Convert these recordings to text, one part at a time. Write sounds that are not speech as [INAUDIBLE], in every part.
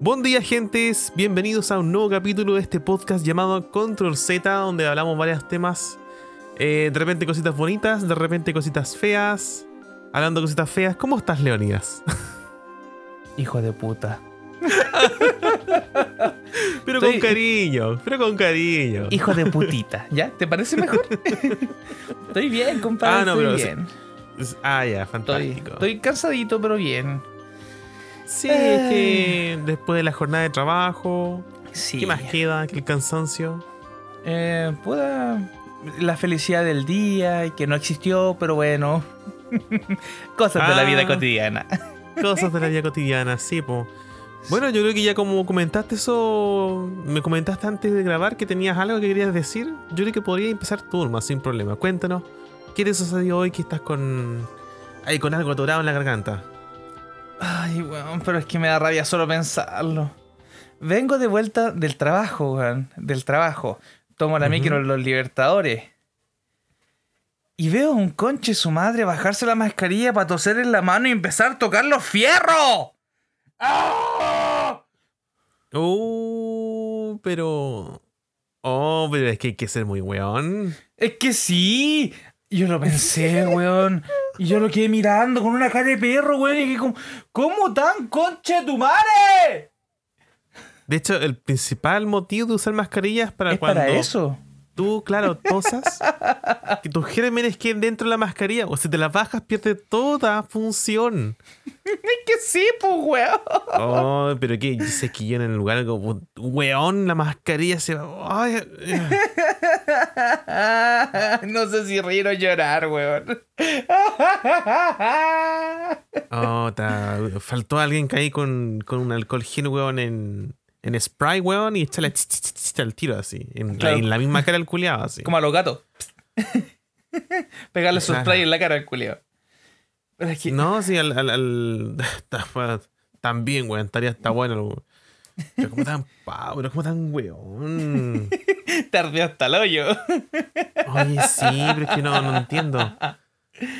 Buen día, gentes. Bienvenidos a un nuevo capítulo de este podcast llamado Control Z, donde hablamos varios temas. Eh, de repente cositas bonitas, de repente cositas feas. Hablando de cositas feas, ¿cómo estás, Leonidas? [LAUGHS] Hijo de puta. [LAUGHS] pero Estoy- con cariño, pero con cariño. Hijo de [LAUGHS] putita. ¿Ya? ¿Te parece mejor? estoy bien, compadre. Ah, no, estoy pero- bien. Ah, ya, Estoy, fantástico. estoy cansadito, pero bien. Sí, es que después de la jornada de trabajo, Sí. ¿qué más queda que el cansancio? Eh, pueda. La felicidad del día y que no existió, pero bueno. [LAUGHS] Cosas de la vida Ah. cotidiana. Cosas de la vida cotidiana, sí, po. Bueno, yo creo que ya como comentaste eso, me comentaste antes de grabar que tenías algo que querías decir. Yo creo que podría empezar tú nomás, sin problema. Cuéntanos, ¿qué te sucedió hoy que estás con. ahí con algo atorado en la garganta? Ay, weón, pero es que me da rabia solo pensarlo. Vengo de vuelta del trabajo, weón. Del trabajo. Tomo la Ujú. micro en los Libertadores. Y veo a un conche su madre bajarse la mascarilla para toser en la mano y empezar a tocar los fierros. ¡Ah! Uh, pero. Oh, pero es que hay que ser muy weón. Es que sí. Yo lo pensé, weón. Y yo lo quedé mirando con una cara de perro, weón. Y dije, como, ¿cómo tan conche tu madre? De hecho, el principal motivo de usar mascarillas para Es cuando para eso. Tú, claro, tosas, que tus gérmenes queden dentro de la mascarilla, o si te la bajas, pierde toda función. [LAUGHS] Es que sí, pues, weón. Oh, pero que yo sé que yo en el lugar como weón, la mascarilla se va. Ay, [LAUGHS] no sé si reír o llorar, weón. [LAUGHS] Oh, ta- faltó alguien que ahí con, con un alcohol gel, weón, en, en spray, weón, y ch- al tiro así. En, la- Claro. en la misma cara del culiado, así. Como a los gatos. [LAUGHS] Pegarle su Claro. spray en la cara al es que. No, sí, al. al, al- [LAUGHS] también, weón, estaría está bueno. weón. Pero como tan pavo, pero como tan weón. [LAUGHS] Tardé hasta el hoyo. Oye, sí, pero es que no, no entiendo.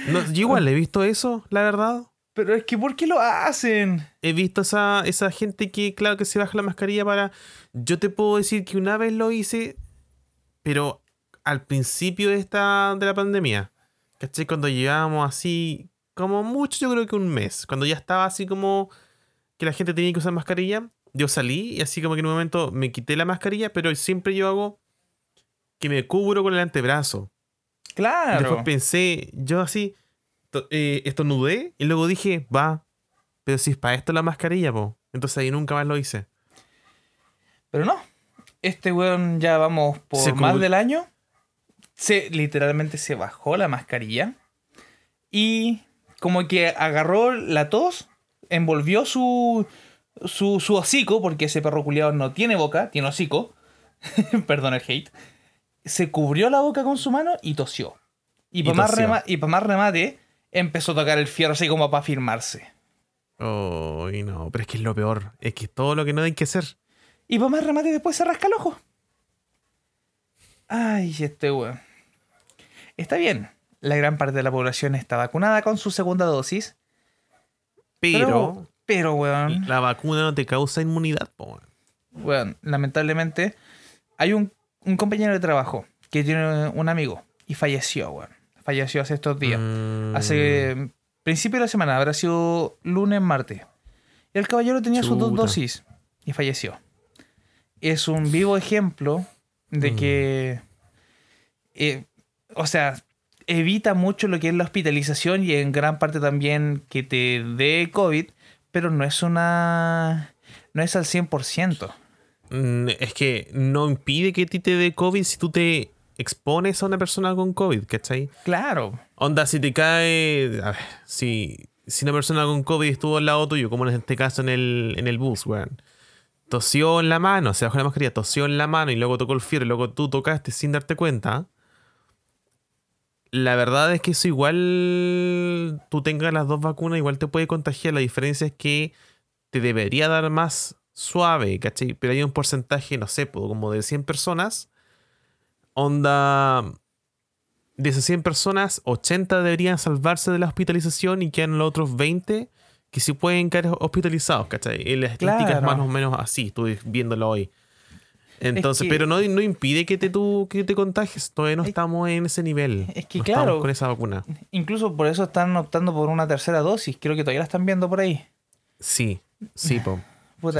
No, yo igual he visto eso, la verdad. Pero es que, ¿por qué lo hacen? He visto esa, esa gente que, claro, que se baja la mascarilla para. Yo te puedo decir que una vez lo hice, pero al principio de esta de la pandemia. ¿Cachai? Cuando llevábamos así, como mucho, yo creo que un mes. Cuando ya estaba así como que la gente tenía que usar mascarilla. Yo salí y así como que en un momento me quité la mascarilla, pero siempre yo hago que me cubro con el antebrazo. Claro. Después pensé, yo así, eh, estornudé y luego dije, va, pero si es para esto la mascarilla, po. Entonces ahí nunca más lo hice. Pero no. Este weón ya vamos por Se más del año. Se, literalmente se bajó la mascarilla. Y como que agarró la tos, envolvió su, su, su hocico, porque ese perro culiado no tiene boca, tiene hocico. [LAUGHS] Perdón el hate. Se cubrió la boca con su mano y tosió. Y Y para más, rema- y pa' más remate, empezó a tocar el fierro así como para firmarse. Ay, no, pero es que es lo peor. Es que todo lo que no hay que hacer. Y para más remate después se rasca el ojo. Ay, este weón. Está bien. La gran parte de la población está vacunada con su segunda dosis. Pero, Pero, pero weón, la vacuna no te causa inmunidad, po. weón, lamentablemente hay un, un compañero de trabajo que tiene un amigo y falleció, weón. Falleció hace estos días. Mm, Hace principio de la semana, habrá sido lunes, martes. Y el caballero tenía sus dos dosis y falleció. Es un vivo ejemplo de Mm. que, eh, o sea, evita mucho lo que es la hospitalización y en gran parte también que te dé COVID, pero no es una... no es al 100%. mm, es que no impide que a ti te dé COVID si tú te expones a una persona con COVID, ¿cachai? Claro. Onda, si te cae. A ver, si, si una persona con COVID estuvo al lado tuyo, como en este caso en el, en el bus, weón. Tosió en la mano, se bajó la mascarilla, tosió en la mano y luego tocó el fierro y luego tú tocaste sin darte cuenta. La verdad es que eso igual tú tengas las dos vacunas, igual te puede contagiar. La diferencia es que te debería dar más suave, ¿cachai? Pero hay un porcentaje, no sé, como de 100 personas. Onda, de esas 100 personas, 80 deberían salvarse de la hospitalización y quedan los otros 20 que sí pueden caer hospitalizados, ¿cachai? Y la estadística es Claro. más o menos así, estuve viéndolo hoy. Entonces, que- pero no, no impide que te, tú, que te contagies. Todavía no Es- estamos en ese nivel. es que No claro. Estamos con esa vacuna. Incluso por eso están optando por una tercera dosis. Creo que todavía la están viendo por ahí. Sí, sí, po.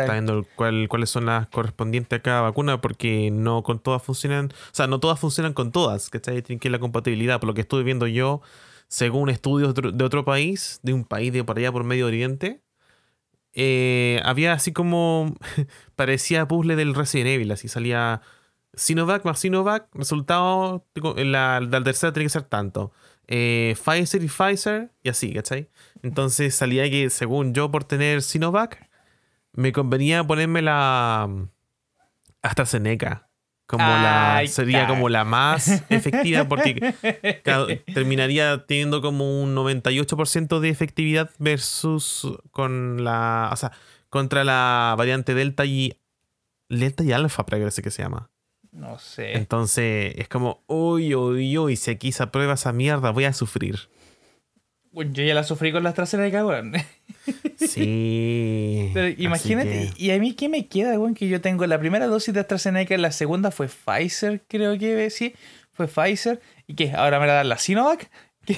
Está viendo cuál- cuáles son las correspondientes a cada vacuna porque no con todas funcionan, o sea, no todas funcionan con todas, ¿cachai? Tienen que ir la compatibilidad. Por lo que estuve viendo yo, según estudios de otro, de otro país, de un país de por allá por Medio Oriente, eh, había así como, [LAUGHS] parecía puzzle del Resident Evil, así salía Sinovac más Sinovac, resultado, la, la tercera tiene que ser tanto. Eh, Pfizer y Pfizer, y así, ¿cachai? Entonces salía que, según yo, por tener Sinovac, me convenía ponerme la mm, AstraZeneca. Como la, sería como la más [LAUGHS] efectiva porque claro, terminaría teniendo como un 98% de efectividad versus con la, o sea, contra la variante Delta y Delta y Alfa, parece que se llama. No sé. Entonces es como, uy, uy, uy, si aquí se aprueba esa mierda, voy a sufrir. Bueno, yo ya la sufrí con la AstraZeneca, weón. Sí. [LAUGHS] Pero imagínate, que- ¿y a mí qué me queda, weón? Que yo tengo la primera dosis de AstraZeneca, la segunda fue Pfizer, creo que sí. Fue Pfizer. ¿Y qué? ¿Ahora me la dan la Sinovac? [LAUGHS] ¿Qué?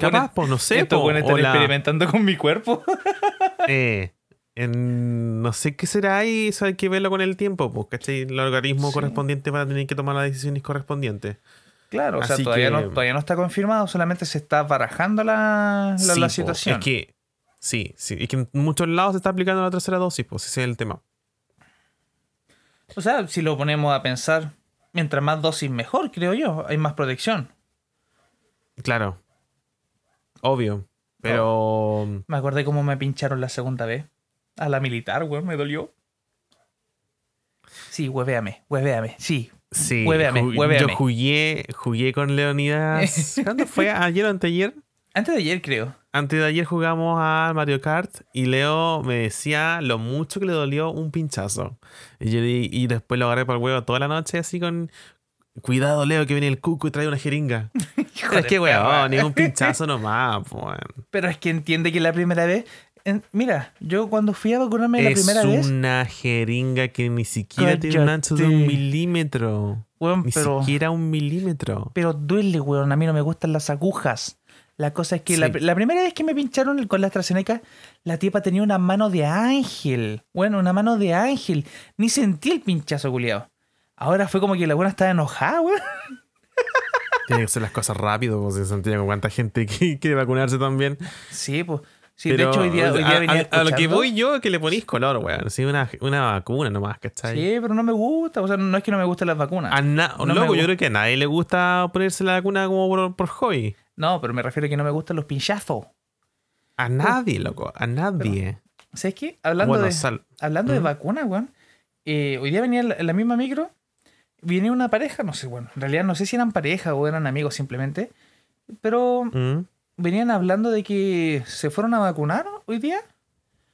Capaz, pues no sé, estos po, weones o están la- experimentando con mi cuerpo. [LAUGHS] eh, en- no sé qué será ahí, eso hay que verlo con el tiempo, pues, ¿cachai? El organismo Sí. correspondiente para tener que tomar las decisiones correspondientes. Claro, o sea, todavía, que- no, todavía no está confirmado, solamente se está barajando la, la, Sí, la po, situación. Es que, sí, sí, es que en muchos lados se está aplicando la tercera dosis, pues ese es el tema. O sea, si lo ponemos a pensar, mientras más dosis mejor, creo yo, hay más protección. Claro. Obvio. Pero. Me acordé cómo me pincharon la segunda vez. A la militar, weón, me dolió. Sí, huevéame, huevéame, sí. Sí. Huéveame, ju- huéveame. Yo jugué, jugué con Leonidas. [LAUGHS] ¿Cuándo fue? ¿Ayer o anteayer? Antes de ayer, creo. Antes de ayer jugamos a Mario Kart y Leo me decía lo mucho que le dolió un pinchazo. Y, yo di- y después lo agarré por el huevo toda la noche así con... Cuidado, Leo, que viene el cuco y trae una jeringa. [LAUGHS] Pero es que, weón, ni un pinchazo [LAUGHS] nomás. Pero es que entiende que la primera vez. En- mira, yo cuando fui a vacunarme la Es primera vez. una jeringa que ni siquiera tiene un ancho de un milímetro. Weón, Ni pero, siquiera un milímetro. pero duele, weón. A mí no me gustan las agujas. La cosa es que la, Sí. la primera vez que me pincharon con la AstraZeneca, la tipa tenía una mano de ángel. Bueno, una mano de ángel. Ni sentí el pinchazo, culiado. Ahora fue como que la buena estaba enojada, weón. Tiene que hacer las cosas rápido, pues en Santiago, cuánta gente [LAUGHS] que quiere vacunarse también. Sí, pues. Sí, Pero, de hecho, hoy día, hoy día a, venía a- a lo que voy yo es que le ponís color, weón. Sí, una, una vacuna nomás, ¿cachai? Sí, pero no me gusta. O sea, no es que no me gusten las vacunas. A na- No loco, yo creo que a nadie le gusta ponerse la vacuna como por, por hobby. No, pero me refiero a que no me gustan los pinchazos. A nadie, loco. A nadie. ¿Sabes qué? Hablando bueno, de, sal- hablando de ¿Mm? vacunas, weón. eh, hoy día venía en la, en la misma micro. Viene una pareja, no sé, bueno. En realidad no sé si eran pareja o eran amigos simplemente. Pero ¿Mm? Venían hablando de que se fueron a vacunar hoy día.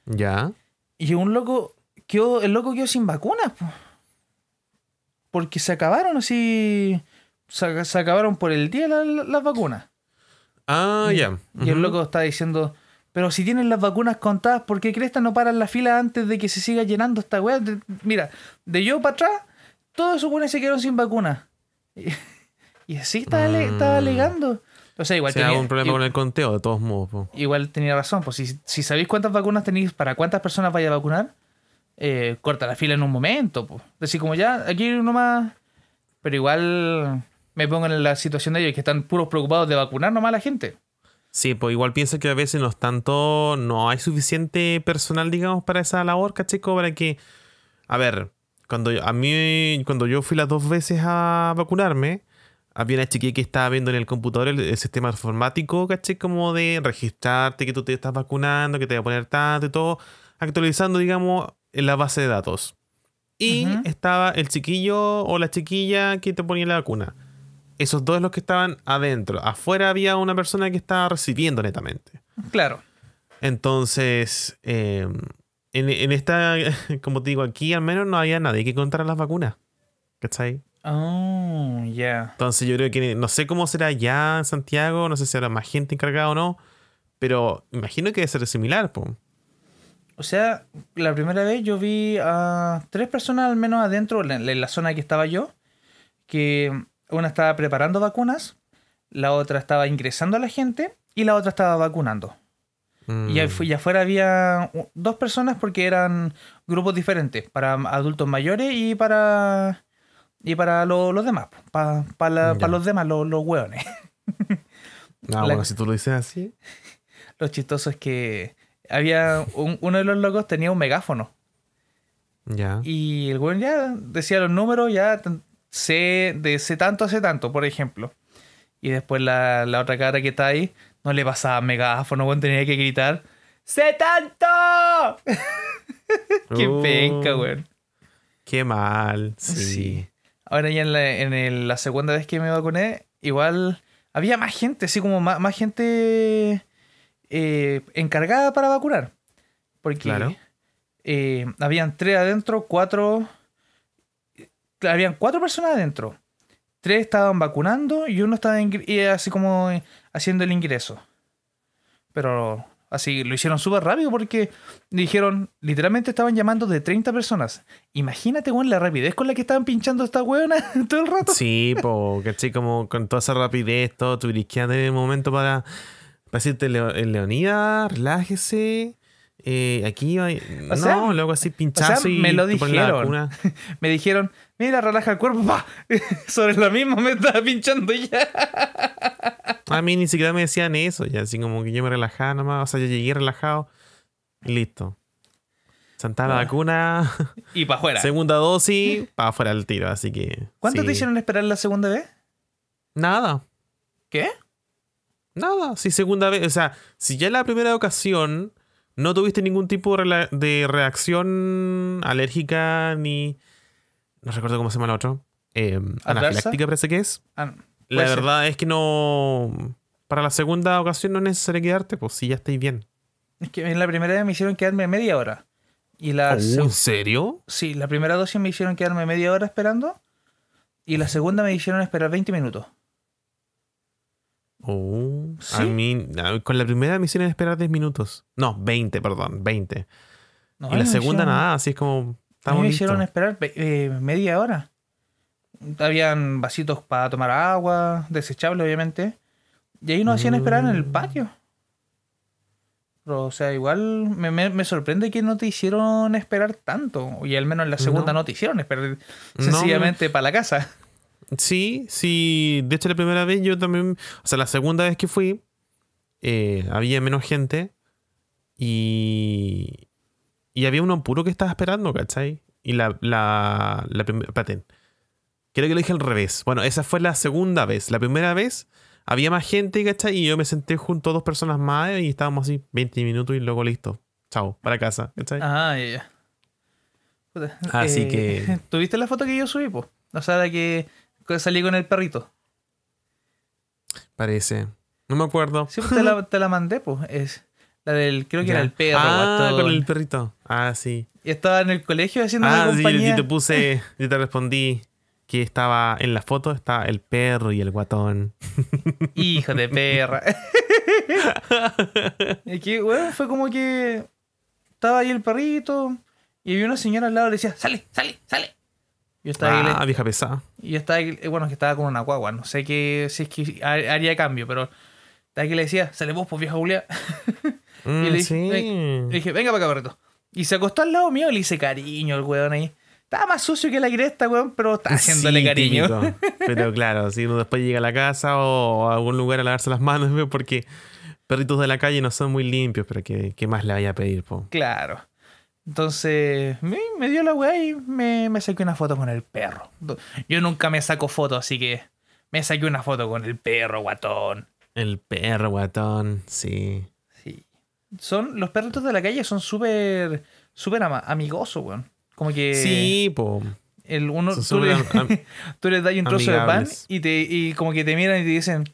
Ya. Y un loco quedó, el loco quedó sin vacunas. po. Porque se acabaron así. Se, se acabaron por el día la- la- las vacunas. Ah, ya. Y el loco está diciendo, pero si tienen las vacunas contadas, ¿por qué Cresta no paran la fila antes de que se siga llenando esta weá? Mira, de yo para atrás, todos esos weones se quedaron sin vacunas. [LAUGHS] Y, y así estaba, ale- estaba Mm. alegando. O sea, igual Si tenía, algún problema i- con el conteo, de todos modos. po. igual tenía razón. Pues si, si sabéis cuántas vacunas tenéis, para cuántas personas vaya a vacunar, eh, corta la fila en un momento. Pues. Decir, como ya, aquí nomás. Pero igual me pongo en la situación de ellos que están puros preocupados de vacunar nomás a la gente. Sí, pues igual pienso que a veces no es tanto, no hay suficiente personal, digamos, para esa labor, ¿cachai? Como para que, a ver, cuando yo- a mí, cuando yo fui las dos veces a vacunarme, había una chiquilla que estaba viendo en el computador el, el sistema informático, ¿cachai? Como de registrarte que tú te estás vacunando, que te voy a poner tanto y todo, actualizando, digamos, en la base de datos. Y estaba el chiquillo o la chiquilla que te ponía la vacuna. Esos dos los que estaban adentro. Afuera había una persona que estaba recibiendo netamente. Claro. Entonces, eh, en, en esta, [LAUGHS] como te digo, aquí al menos no había nadie que contara las vacunas. ¿Cachai? Oh, ya. Entonces yo creo que no sé cómo será ya en Santiago, no sé si habrá más gente encargada o no, Pero imagino que debe ser similar, po. O sea, la primera vez yo vi a tres personas al menos adentro, en la, zona que estaba yo, que una estaba preparando vacunas, la otra estaba ingresando a la gente y la otra estaba vacunando. Mm. Y, y afuera había dos personas porque eran grupos diferentes, para adultos mayores y para y para lo- los demás, para Ya. los demás, los, los hueones. [LAUGHS] Ah, la- bueno, si tú lo dices así. [LAUGHS] Lo chistoso es que había un- uno de los locos tenía un megáfono Ya. y el weón ya decía los números, ya sé de sé tanto a sé tanto, por ejemplo. Y después la, la otra cara que está ahí no le pasaba megáfono, weón, tenía que gritar ¡Sé tanto! [LAUGHS] ¡Qué Oh, penca, weón! Qué mal. Sí. Sí. Ahora ya en, la, en el- la segunda vez que me vacuné, igual había más gente, así como más, más gente eh, encargada para vacunar. Porque Claro. eh, habían tres adentro, cuatro... Habían cuatro personas adentro. Tres estaban vacunando y uno estaba así como eh, haciendo el ingreso. Pero así lo hicieron súper rápido porque dijeron, literalmente estaban llamando de 30 personas. Imagínate, weón, la rapidez con la que estaban pinchando esta weona [LAUGHS] todo el rato. Sí, po, ¿cachai? Como con toda esa rapidez, todo, que tener el momento para, para decirte, eh, Leonida, relájese. eh, aquí va. no, sea, luego así pinchazo y me lo dijeron. [LAUGHS] Me dijeron, mira, relaja el cuerpo, pa. [LAUGHS] Sobre la misma me estaba pinchando ya. A mí ni siquiera me decían eso, ya así como que yo me relajaba nomás, o sea, yo llegué relajado y listo. Santana la Ah. vacuna, Y para afuera. segunda dosis, para afuera el tiro, así que. ¿Cuánto sí. te hicieron esperar la segunda vez? Nada. ¿Qué? Nada, si segunda vez, o sea, si ya en la primera ocasión no tuviste ningún tipo de reacción alérgica ni... No recuerdo cómo se llama el otro. Eh, anafiláctica parece que es. Ah, La ser. verdad es que no... Para la segunda ocasión no es necesario quedarte, pues si ya estáis bien. Es que en la primera vez me hicieron quedarme media hora. Y la, Oh, ¿En serio? sí, la primera dosis me hicieron quedarme media hora esperando. Y la segunda me hicieron esperar 20 minutos. Oh, ¿Sí? A mí, con la primera me hicieron esperar 10 minutos. No, 20, perdón, 20. No, y la segunda hicieron- nada, así es como... A mí me listos. hicieron esperar eh, media hora. Habían vasitos para tomar agua, desechables obviamente. Y ahí nos hacían esperar en el Mm. patio. Pero, o sea, igual me, me- me sorprende que no te hicieron esperar tanto. Y al menos en la segunda No. no, te hicieron esperar No, sencillamente para la casa. Sí, sí. De hecho, la primera vez yo también. O sea, la segunda vez que fui, eh, había menos gente. Y. Y había uno puro que estaba esperando, ¿cachai? Y la. la, la primera. Espérate. Creo que lo dije al revés. Bueno, esa fue la segunda vez. La primera vez había más gente, ¿cachai? Y yo me senté junto a dos personas más y estábamos así 20 minutos y luego listo. Chao, para casa, ¿cachai? Ah, ya, ya. Puta, Así que- [LAUGHS] ¿Tuviste la foto que yo subí, po? O sea, la que que salí con el perrito. Parece. No me acuerdo. Sí, pues te la, [LAUGHS] te la mandé, pues. Es la del, creo que Ya. era el perro, Ah, guatón. con el perrito. Ah, sí. Y estaba en el colegio haciendo Ah, sí, compañía. yo te puse, yo te respondí que estaba en la foto, está el perro y el guatón. [LAUGHS] Hijo de perra. [LAUGHS] y que, bueno, fue como que estaba ahí el perrito y había una señora al lado y le decía, sale, sale, sale. Yo estaba ahí, Ah, vieja pesada. y yo estaba ahí, eh, bueno, que estaba con una guagua, no sé qué, si es que ha- haría cambio, pero estaba que le decía, sale vos, pues vieja Julia. [LAUGHS] Mm, le dije, sí. Le dije, venga para acá, perrito. Y se acostó al lado mío y le hice cariño al weón ahí. Estaba más sucio que la cresta, weón, pero está haciéndole Sí, cariño. típico. [LAUGHS] Pero claro, si uno después llega a la casa o a algún lugar a lavarse las manos, [LAUGHS] porque perritos de la calle no son muy limpios, pero ¿qué, qué más le vaya a pedir? Po? Claro. Entonces, me, me dio la weá y me, me saqué una foto con el perro. Yo nunca me saco fotos, así que me saqué una foto con el perro, guatón. El perro guatón, sí. Son, los perritos de la calle son súper, súper amigosos, weón. Como que Sí, po. el uno, tú, le, [LAUGHS] tú les das un trozo de pan y, te, y como que te miran y te dicen,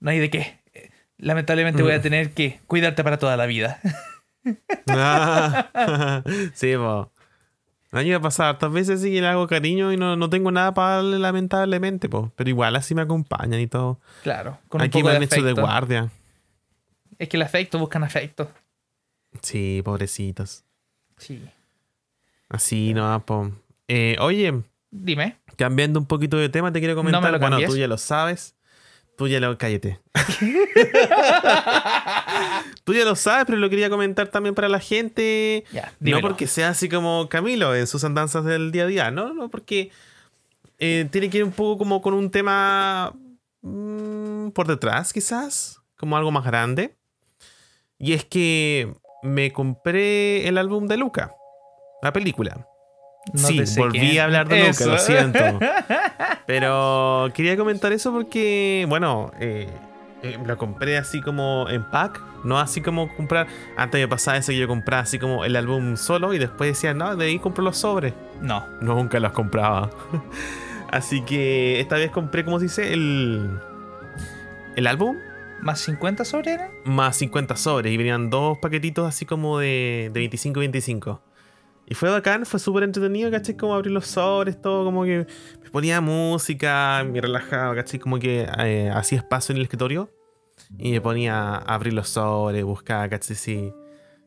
no hay de qué. Lamentablemente voy a Mm. tener que cuidarte para toda la vida. Ah, [LAUGHS] sí, po. A mí me ha pasado hartas veces sí que le hago cariño y no, no tengo nada para darle lamentablemente, po. Pero igual así me acompañan y todo. Claro, con un Aquí poco me de han hecho de guardia. Es que el afecto, buscan afecto. Sí, pobrecitos. Sí. Así no, po. Eh, oye, Dime. cambiando un poquito de tema, te quiero comentar. me lo bueno, tú ya lo sabes. Tú ya lo. Cállate. [LAUGHS] tú ya lo sabes, pero lo quería comentar también para la gente. Ya, No porque sea así como Camilo en sus andanzas del día a día, no, no, porque eh, tiene que ir un poco como con un tema mm, por detrás, quizás, como algo más grande. Y es que me compré el álbum de Luca, la película. No sí, volví quién. a hablar de Luca, lo siento. [LAUGHS] Pero quería comentar eso porque, bueno, eh, eh, lo compré así como en pack, no así como comprar. Antes me pasaba eso que yo compraba así como el álbum solo y después decía, no, de ahí compro los sobres. No. Nunca los compraba. [LAUGHS] así que esta vez compré, ¿cómo se dice? El, el álbum ¿Más 50 sobre eran? más 50 sobres y venían dos paquetitos así como de, de 25 25. Y fue bacán, fue súper entretenido, ¿cachai? Como abrir los sobres, todo como que me ponía música, me relajaba, ¿cachai? Como que eh, hacía espacio en el escritorio y me ponía a abrir los sobres, buscaba, ¿cachai? Si,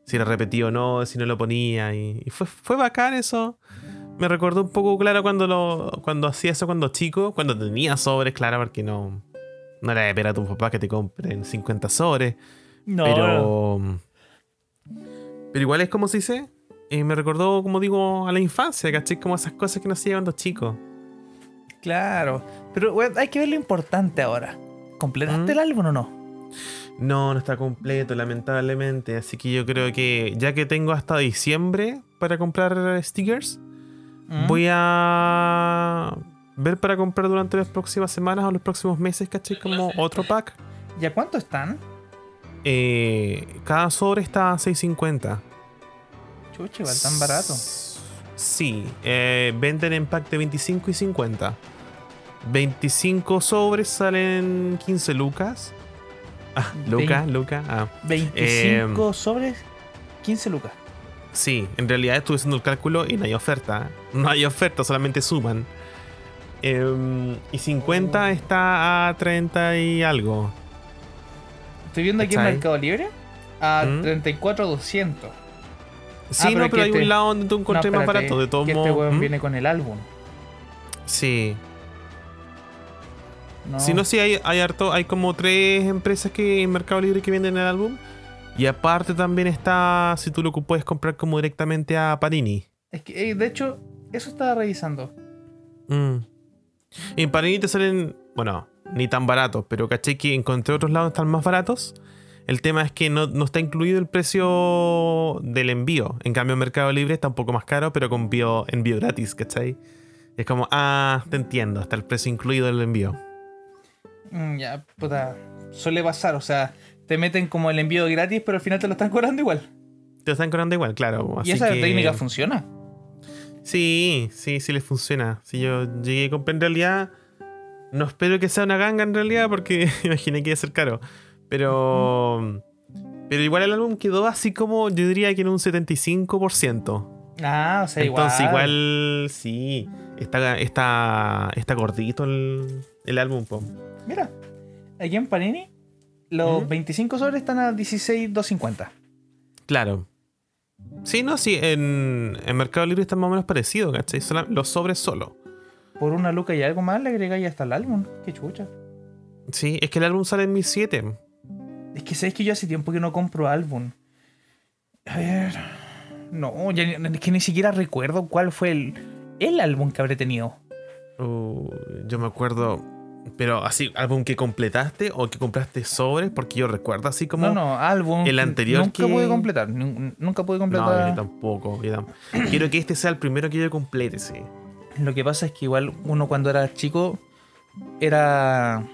si era repetido o no, si no lo ponía. Y, y fue, fue bacán eso. Me recordó un poco, claro, cuando, lo, cuando hacía eso cuando chico, cuando tenía sobres, claro, porque no, no era de esperar a tus papás que te compren 50 sobres. No. Pero. Pero igual es como se dice. eh, me recordó, como digo, a la infancia, ¿cachai? Como esas cosas que no hacía cuando chico. Claro. Pero hay que ver lo importante ahora. ¿Completaste ¿Mm? el álbum o no? No, no está completo, lamentablemente. Así que yo creo que ya que tengo hasta diciembre para comprar stickers, ¿Mm? voy a ver para comprar durante las próximas semanas o los próximos meses, ¿cachai? Como otro pack. ¿Ya cuánto están? Eh, cada sobre está a 6.50. Chucha, igual tan barato. Sí, eh, venden en pack de 25 y 50. 25 sobres salen 15 lucas. Ah, Luca, Vein- Luca. Ah, 25 sobres, 15 lucas. sí, en realidad estuve haciendo el cálculo y no hay oferta. No hay oferta, solamente suman. Em, y 50 está a 30 y algo. Estoy viendo aquí en. Mercado Libre a ¿Mm? 34,200. Sí, pero no, pero hay este- un lado donde tú encontré No, más barato. De todos que modos. Este weón ¿Mm? viene con el álbum. Sí. No. Si no, sí, hay, hay harto, hay como tres empresas que en Mercado Libre que venden el álbum. Y aparte también está, si tú lo puedes comprar como directamente a Panini. Es que, eh, de hecho, eso estaba revisando. Mm. Y en Panini te salen, bueno, ni tan baratos, pero caché que encontré otros lados que están más baratos. El tema es que no, no está incluido el precio del envío. En cambio, en Mercado Libre está un poco más caro, pero con envío, envío gratis, ¿cachai? Es como, ah, te entiendo, está el precio incluido del envío. Mm, ya, puta. Suele pasar, o sea, te meten como el envío gratis, pero al final te lo están cobrando igual. Te lo están cobrando igual, claro. y esa que- técnica funciona. Sí, sí, sí les funciona. Si yo llegué y compré en realidad, no espero que sea una ganga en realidad porque [LAUGHS] imaginé que iba a ser caro. Pero, pero igual el álbum quedó así como, yo diría que en un 75%. Ah, o sea, Entonces igual. igual, sí, está, está, está gordito el, el álbum. po. Mira, aquí en Panini, los ¿Mm? 25 sobres están a 16,250. Claro. Sí, no, sí, en, en Mercado Libre está más o menos parecido, ¿cachai? Los sobres solo. Por una luca y algo más le agregáis hasta el álbum. Qué chucha. Sí, es que el álbum sale en 1007. Es que sabes que yo hace tiempo que no compro álbum. A ver. No, ya ni- es que ni siquiera recuerdo cuál fue el, el álbum que habré tenido. Uh, yo me acuerdo. Pero así, álbum que completaste o que compraste sobres, porque yo recuerdo así como. No, no, álbum. el anterior Nunca que- pude completar. nun- Nunca pude No, completar. yo tampoco. yo [CLEARS THROAT] Quiero que este sea el primero que yo complete, sí. Lo que pasa es que igual uno cuando era chico era.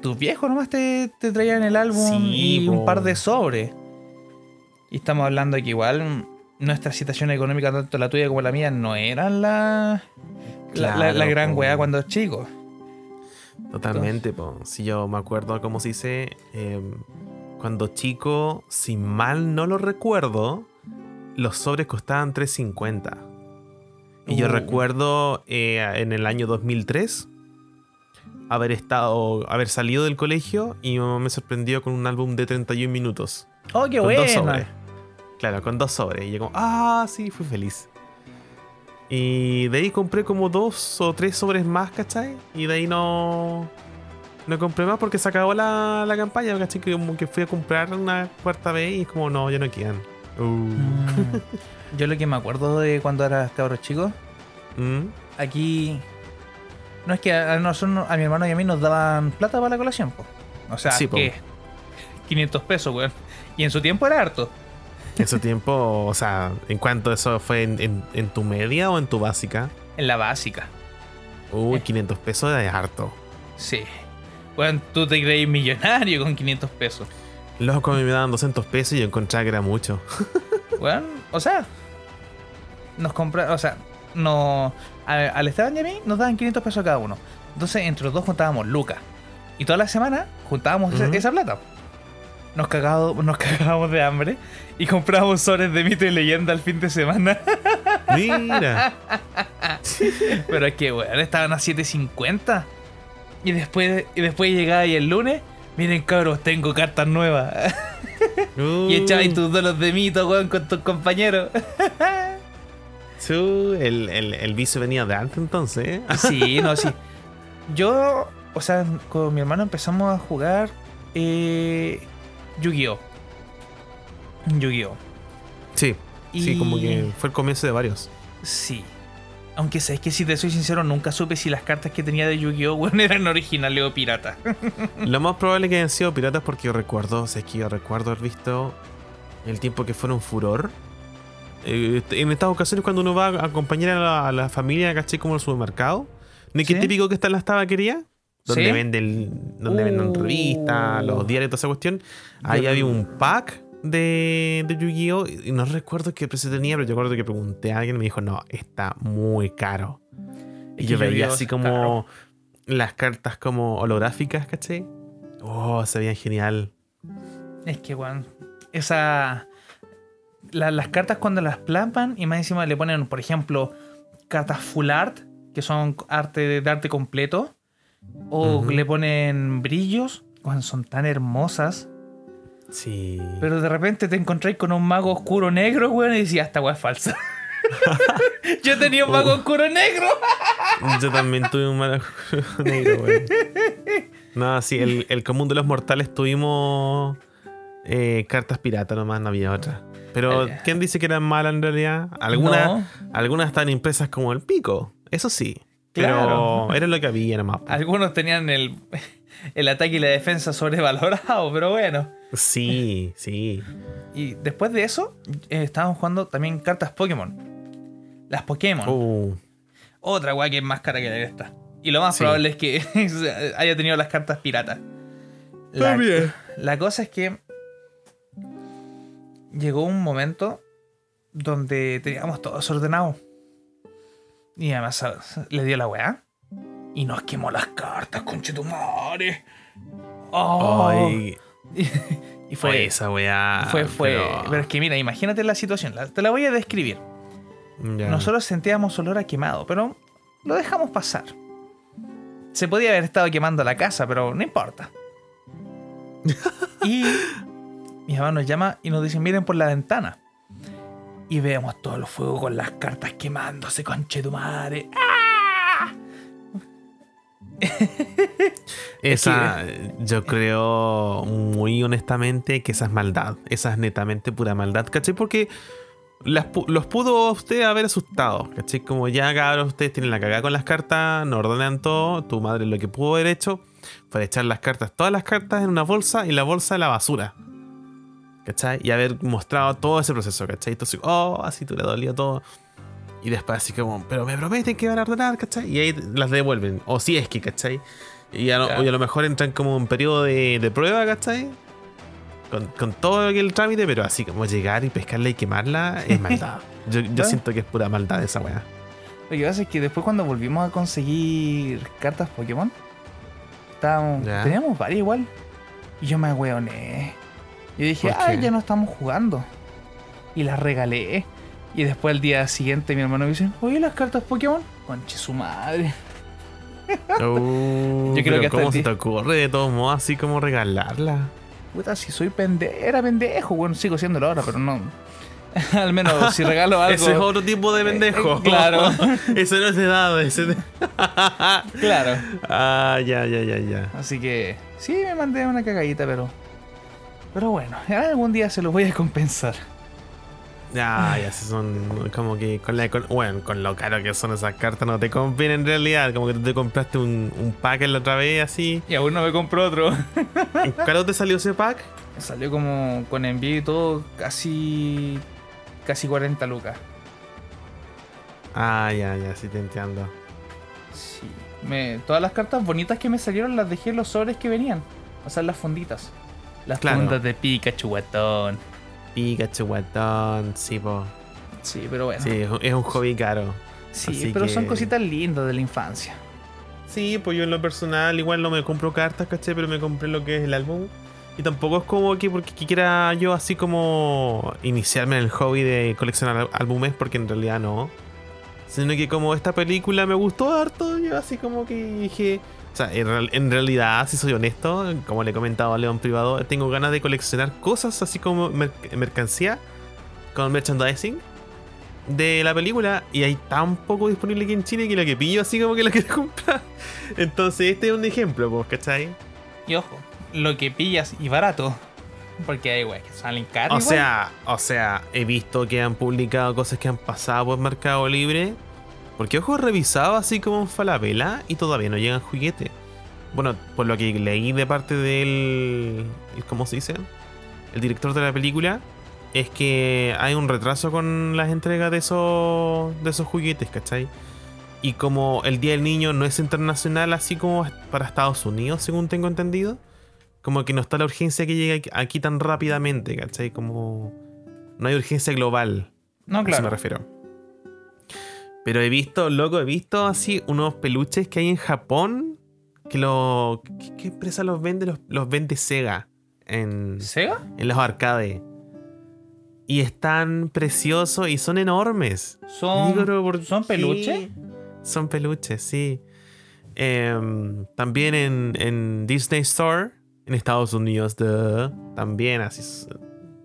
Tus viejos nomás te, te traían el álbum Sí, y un par de sobres. Y estamos hablando de que igual nuestra situación económica, tanto la tuya como la mía, no eran la, la, la- gran weá cuando chicos. Totalmente, po. Si yo me acuerdo, como se dice, eh, cuando chico, si mal no lo recuerdo, los sobres costaban 3.50. Y yo Uh. recuerdo eh, en el año 2003, haber estado, haber salido del colegio y mi mamá me sorprendió con un álbum de 31 minutos. Oh, qué con dos sobres. Claro, con dos sobres. Y yo como, ah, sí, fui feliz. Y de ahí compré como dos o tres sobres más, ¿cachai? Y de ahí no... No compré más porque se acabó la, la campaña, ¿cachai? Que como que fui a comprar una cuarta vez y es como, no, ya no quedan. Uh. Mm. Yo lo que me acuerdo de cuando era cabros chico, Mm. aquí. No es que a, nosotros, a mi hermano y a mí nos daban plata para la colación, po. O sea, Sí, que 500 pesos, weón. Y en su tiempo era harto. En su tiempo, o sea, ¿en cuánto eso fue? ¿En, en, en tu media o en tu básica? En la básica. Uy, Eh. 500 pesos es harto. Sí. Weón, tú te creí millonario con 500 pesos. Loco, a mí me daban 200 pesos y yo encontraba que era mucho. [LAUGHS] Weón, o sea. Nos compra, o sea, no. a- al Esteban y a mí nos daban 500 pesos cada uno. Entonces, entre los dos juntábamos lucas. Y toda la semana juntábamos esa plata. Nos cagábamos, nos [LAUGHS] cagábamos de hambre y comprábamos sobres de mito y leyenda el fin de semana. Mira. [LAUGHS] Pero es que, weón, estaban a 7.50. Y después, y después llegaba ahí el lunes. Miren, cabros, tengo cartas nuevas. [LAUGHS] y echabas tus dolos de mito, weón, con tus compañeros. [LAUGHS] Chu, el, el, el vicio venía de antes entonces, ¿eh? Sí, no, sí. Yo, o sea, con mi hermano empezamos a jugar eh, Yu-Gi-Oh! Yu-Gi-Oh! Sí, sí, como que fue el comienzo de varios. Sí. Aunque sabes que si te soy sincero, nunca supe si las cartas que tenía de Yu-Gi-Oh! weón, eran originales o pirata. [LAUGHS] Lo más probable que hayan sido piratas porque yo recuerdo, o sea, es que yo recuerdo haber visto el tiempo que fueron furor. Eh, en estas ocasiones cuando uno va a acompañar a la, a la familia, ¿cachai? Como al supermercado. ¿No es que típico que está en las tabaquerías? Donde Sí. venden, donde venden Uh. revistas, los diarios, toda esa cuestión. Ahí había un pack de, de Yu-Gi-Oh! Y no recuerdo qué precio tenía, pero yo recuerdo que pregunté a alguien y me dijo, no, está muy caro. Y yo veía así como caro. las cartas como holográficas, ¿cachai? Oh, se veían genial. Es que, weón, esa. la- las cartas cuando las plasman y más encima le ponen, por ejemplo, cartas full art, que son arte de arte completo, o le ponen brillos, weón, son tan hermosas. Sí. Pero de repente te encontráis con un mago oscuro negro, weón, y decías, esta weá es falsa. [LAUGHS] Yo tenía un mago Oh. oscuro negro. [LAUGHS] Yo también tuve un mal negro, güey. No, sí, el, el común de los mortales tuvimos eh, cartas pirata nomás, no había otra. Pero, Eh. ¿quién dice que eran malas en realidad? Algunas, No. algunas están impresas como el pico, eso sí. Pero Claro. era lo que había nomás. Algunos tenían el, el ataque y la defensa sobrevalorado, pero bueno. Sí, sí. Y después de eso, eh, estábamos jugando también cartas Pokémon. Las Pokémon. Uh, Otra weá que es más cara que esta. Y lo más Sí. probable es que [LAUGHS] haya tenido las cartas piratas. La, la cosa es que llegó un momento donde teníamos todo desordenado. Y además ¿sabes? le dio la weá. Y nos quemó las cartas, conchetumare. Oh. ay, [LAUGHS] y fue esa weá. fue, fue. pero- Pero es que mira, imagínate la situación. la- te la voy a describir. ya. Nosotros sentíamos olor a quemado, pero lo dejamos pasar. Se podía haber estado quemando la casa, pero no importa. [LAUGHS] y mi mamá nos llama y nos dice, miren por la ventana. Y vemos todos los fuegos con las cartas quemándose, conche tu madre. [LAUGHS] Esa, yo creo muy honestamente que esa es maldad. Esa es netamente pura maldad, ¿cachai? Porque las los pudo usted haber asustado, ¿cachai? Como ya cabros, ustedes tienen la cagada con las cartas, no ordenan todo. Tu madre lo que pudo haber hecho fue echar las cartas, todas las cartas en una bolsa y la bolsa a la basura. ¿Cachai? Y haber mostrado todo ese proceso, ¿cachai? Entonces, oh, así tú le dolía todo. Y después así como, pero me prometen que van a ordenar, ¿cachai? Y ahí las devuelven. O si es que, ¿cachai? Y a, Claro. a lo mejor entran como un periodo de, de prueba, ¿cachai? Con, con todo el trámite, pero así como llegar y pescarla y quemarla es maldad. [LAUGHS] Yo, yo siento que es pura maldad esa weá. Lo que pasa es que después cuando volvimos a conseguir cartas Pokémon, estábamos, teníamos varias igual. Y yo me agüeoné. Yo dije, ¿Por ah, ya no estamos jugando. Y las regalé. Y después al día siguiente mi hermano me dice, oye, las cartas Pokémon. Conche su madre. Uh, [LAUGHS] Yo creo que ¿Cómo el se te ocurre de todos modos así como regalarla? Puta, si soy pendejo, era pendejo, bueno, sigo siéndolo ahora, pero no. [LAUGHS] Al menos si regalo [LAUGHS] algo. Ese es otro tipo de pendejo. eh, claro. ese no es de edad. Ese de... Claro. ah, ya, ya, ya, ya. Así que sí, me mandé una cagadita, pero. Pero bueno, algún día se los voy a compensar. Ya, ya, si son como que con la con- bueno, con lo caro que son esas cartas no te conviene en realidad. Como que tú te compraste un, un pack la otra vez así. Y aún no me compró otro. ¿En caro te salió ese pack? Salió como con envío y todo, casi. casi 40 lucas. Ah, ya, ya, sí te entiendo. Sí. Me, todas las cartas bonitas que me salieron las dejé en los sobres que venían. O sea, las funditas. Las Claro. fundas de Pikachu, guatón. Pikachu, guatón, sí, po. Sí, pero bueno. Sí, Sí, es un- hobby caro. así pero son cositas lindas de la infancia. Sí, pues yo en lo personal igual no me compro cartas, caché, pero me compré lo que es el álbum. Y tampoco es como que porque quiera yo así como iniciarme en el hobby de coleccionar álbumes, porque en realidad no. Sino que como esta película me gustó harto, yo así como que dije... O sea, en, real- en realidad, si soy honesto, como le he comentado a León privado, tengo ganas de coleccionar cosas así como mer- mercancía con merchandising de la película y hay tan poco disponible aquí en Chile que lo que pillo así como que lo quiero [LAUGHS] comprar. Entonces este es un ejemplo, pues, ¿cachai? Y ojo, lo que pillas y barato. Porque hay wey que salen caros. O igual. sea, o sea, he visto que han publicado cosas que han pasado por Mercado Libre. Porque ojo, he revisado así como en Falabella y todavía no llegan juguetes. Bueno, por lo que leí de parte del. el- ¿Cómo se dice? El director de la película. Es que hay un retraso con las entregas de esos, de esos juguetes, ¿cachai? Y como el Día del Niño no es internacional, así como para Estados Unidos, según tengo entendido, como que no está la urgencia que llegue aquí- tan rápidamente, ¿cachai? Como no hay urgencia global, no, a eso me claro. refiero. Pero he visto, loco, he visto así unos peluches que hay en Japón, que lo... ¿Qué, qué empresa los vende? Los, los vende Sega en, ¿Sega? en los arcades. Y están preciosos y son enormes. Son, Digo, pero ¿por ¿son peluches? Son peluches, sí. También en, en Disney Store, en Estados Unidos, duh, también así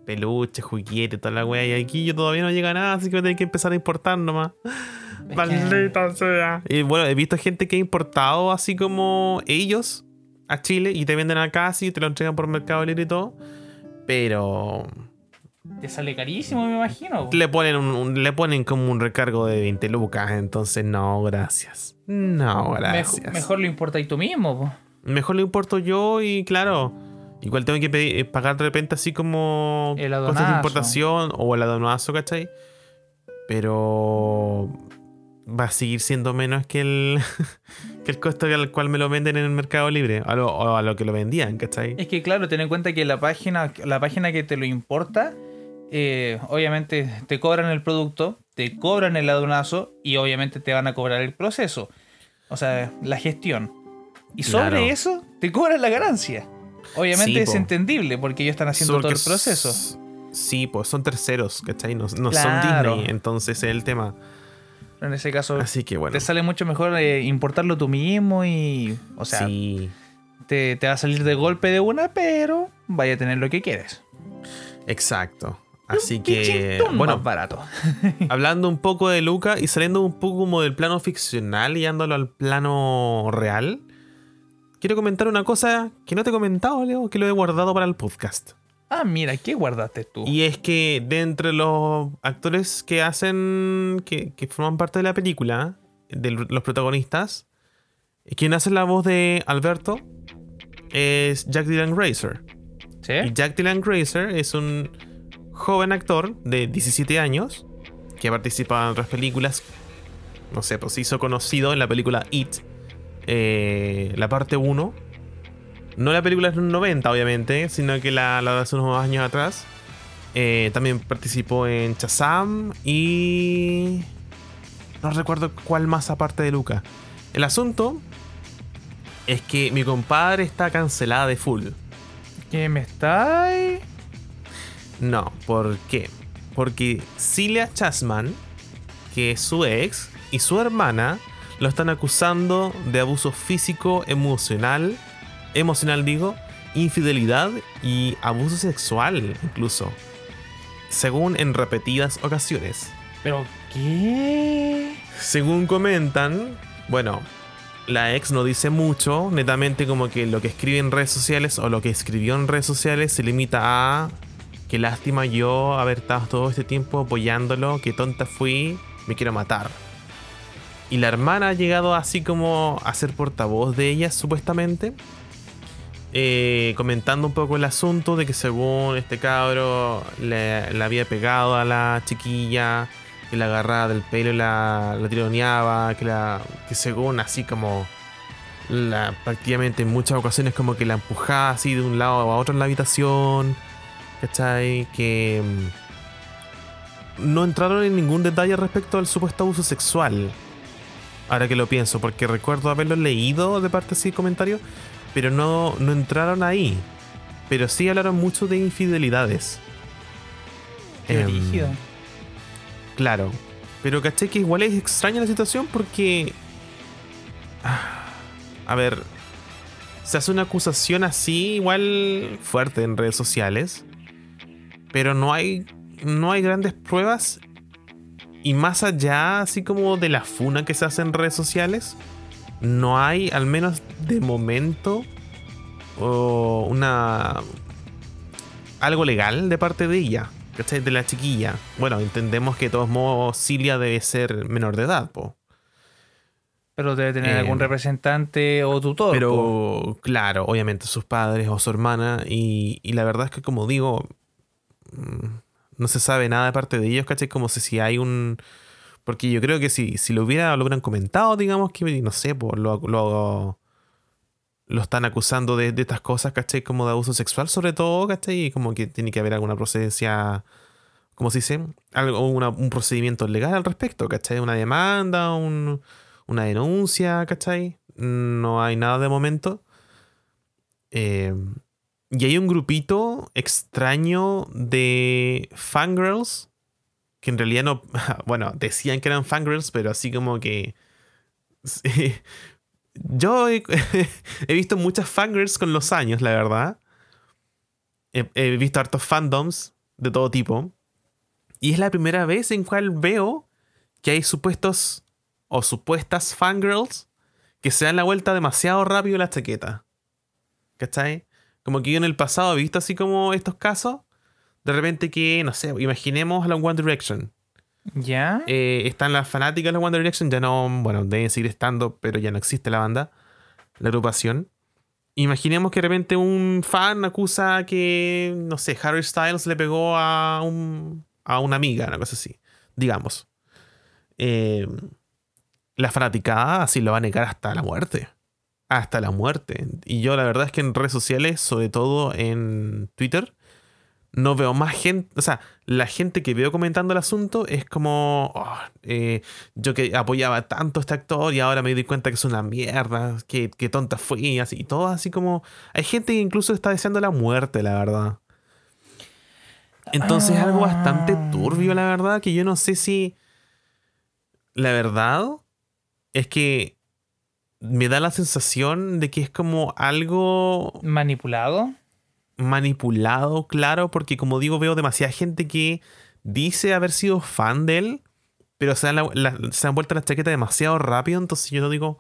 peluches, juguetes, toda la wea. Y aquí yo todavía no llega nada, así que voy a tener que empezar a importar nomás. Maldita sea. Y bueno, he visto gente que ha importado así como ellos a Chile y te venden acá así, te lo entregan por Mercado Libre y todo. Pero Te sale carísimo, me imagino. le ponen, un, un- le ponen como un recargo de 20 lucas, entonces no, gracias. No, gracias. Mejor, mejor lo importáis tú mismo. po. Mejor lo importo yo y claro, igual tengo que pedir- eh, pagar de repente así como El cosas de adonazo. importación o el adonazo, ¿cachai? Pero va a seguir siendo menos que el, [LAUGHS] que el costo al cual me lo venden en el mercado libre, a lo, o a lo que lo vendían, ¿cachai? Es que claro, ten en cuenta que la página, la página que te lo importa, eh, obviamente te cobran el producto, te cobran el aduanazo y obviamente te van a cobrar el proceso. O sea, la gestión. Y sobre Claro. eso te cobran la ganancia. Obviamente Sí, es po. entendible porque ellos están haciendo Porque todo el proceso. Sí, pues son terceros, ¿cachai? No, no Claro. son Disney, entonces es el tema. En ese caso, Así que bueno. te sale mucho mejor eh, importarlo tú mismo y. O sea, sí, te, te va a salir de golpe de una, pero vaya a tener lo que quieres. exacto. Así que, bueno, más barato. [LAUGHS] hablando un poco de Luca y saliendo un poco como del plano ficcional y dándolo al plano real, quiero comentar una cosa que no te he comentado, Leo, que lo he guardado para el podcast. Ah, mira, ¿qué guardaste tú? Y es que de entre los actores que hacen, que, que forman parte de la película, de los protagonistas, quien hace la voz de Alberto es Jack Dylan Grazer. ¿Sí? Y Jack Dylan Grazer es un joven actor de 17 años que ha participado en otras películas. No sé, pues se hizo conocido en la película It, eh, la parte 1. No la película de los 90, obviamente, sino que la, la de hace unos años atrás. Eh, también participó en Shazam y. No recuerdo cuál más aparte de Luca. El asunto es que mi compadre está cancelada de full. ¿Qué me estáis? No, ¿por qué? Porque Celia Chasman, que es su ex, y su hermana lo están acusando de abuso físico, emocional, emocional digo, infidelidad y abuso sexual incluso, según en repetidas ocasiones. ¿Pero qué? Según comentan, bueno, la ex no dice mucho, netamente como que lo que escribe en redes sociales o lo que escribió en redes sociales se limita a qué lástima yo haber estado todo este tiempo apoyándolo, qué tonta fui, me quiero matar. Y la hermana ha llegado así como a ser portavoz de ella, supuestamente. Eh, comentando un poco el asunto de que según este cabro le, había pegado a la chiquilla, que la agarraba del pelo y la, tironeaba, que, la, que según así como la, prácticamente en muchas ocasiones como que la empujaba así de un lado a otro en la habitación, ¿cachai? Que mm, no entraron en ningún detalle respecto al supuesto abuso sexual. Ahora que lo pienso, porque recuerdo haberlo leído de parte de comentarios, pero no, no entraron ahí. Pero sí hablaron mucho de infidelidades. Qué Em. Claro. Pero caché que igual es extraña la situación porque. Ah, A ver. Se hace una acusación así, igual fuerte en redes sociales. Pero no hay. No hay grandes pruebas. Y más allá, así como de la funa que se hace en redes sociales. No hay, al menos de momento. una. algo legal de parte de ella. ¿Cachai? De la chiquilla. Bueno, entendemos que de todos modos Cilia debe ser menor de edad, po. Pero debe tener eh, algún representante o tutor. po. Pero, claro, obviamente sus padres o su hermana. Y, y la verdad es que, como digo, mm, no se sabe nada de parte de ellos, ¿cachai? Como si, si hay un. Porque yo creo que si, si lo hubiera, hubieran comentado, digamos que, no sé, pues lo, lo, están acusando de, estas cosas, ¿cachai? Como de abuso sexual, sobre todo, ¿cachai? Y como que tiene que haber alguna procedencia. ¿Cómo se dice? Algo, un procedimiento legal al respecto, ¿cachai? Una demanda, un, una denuncia, ¿cachai? No hay nada de momento. Eh, y hay un grupito extraño de fangirls que en realidad no. [LAUGHS] Bueno, decían que eran fangirls, pero así como que. [LAUGHS] Yo [LAUGHS] he, visto muchas fangirls con los años, la verdad. He, visto hartos fandoms de todo tipo. Y es la primera vez en cual veo que hay supuestos o supuestas fangirls que se dan la vuelta demasiado rápido la chaqueta. ¿Cachai? Como que yo en el pasado he visto así como estos casos. De repente que, no sé, imaginemos a la One Direction. ¿Ya? Eh, están las fanáticas de la One Direction, ya no, bueno, deben seguir estando, pero ya no existe la banda, la agrupación. Imaginemos que de repente un fan acusa que, no sé, Harry Styles le pegó a, un, a una amiga, una cosa así, digamos. Eh, la fanaticada así lo va a negar hasta la muerte. Hasta la muerte. Y yo la verdad es que en redes sociales, sobre todo en Twitter, no veo más gente, o sea, la gente que veo comentando el asunto es como, oh, eh, yo que apoyaba tanto a este actor y ahora me di cuenta que es una mierda, que, que tonta fui, así, y todo así como, hay gente que incluso está deseando la muerte, la verdad. Entonces es algo bastante turbio, la verdad, que yo no sé si, la verdad, es que me da la sensación de que es como algo ¿Manipulado? Manipulado, claro, porque como digo, veo demasiada gente que dice haber sido fan de él, pero se han, la- la- se han vuelto la chaqueta demasiado rápido, entonces yo no digo,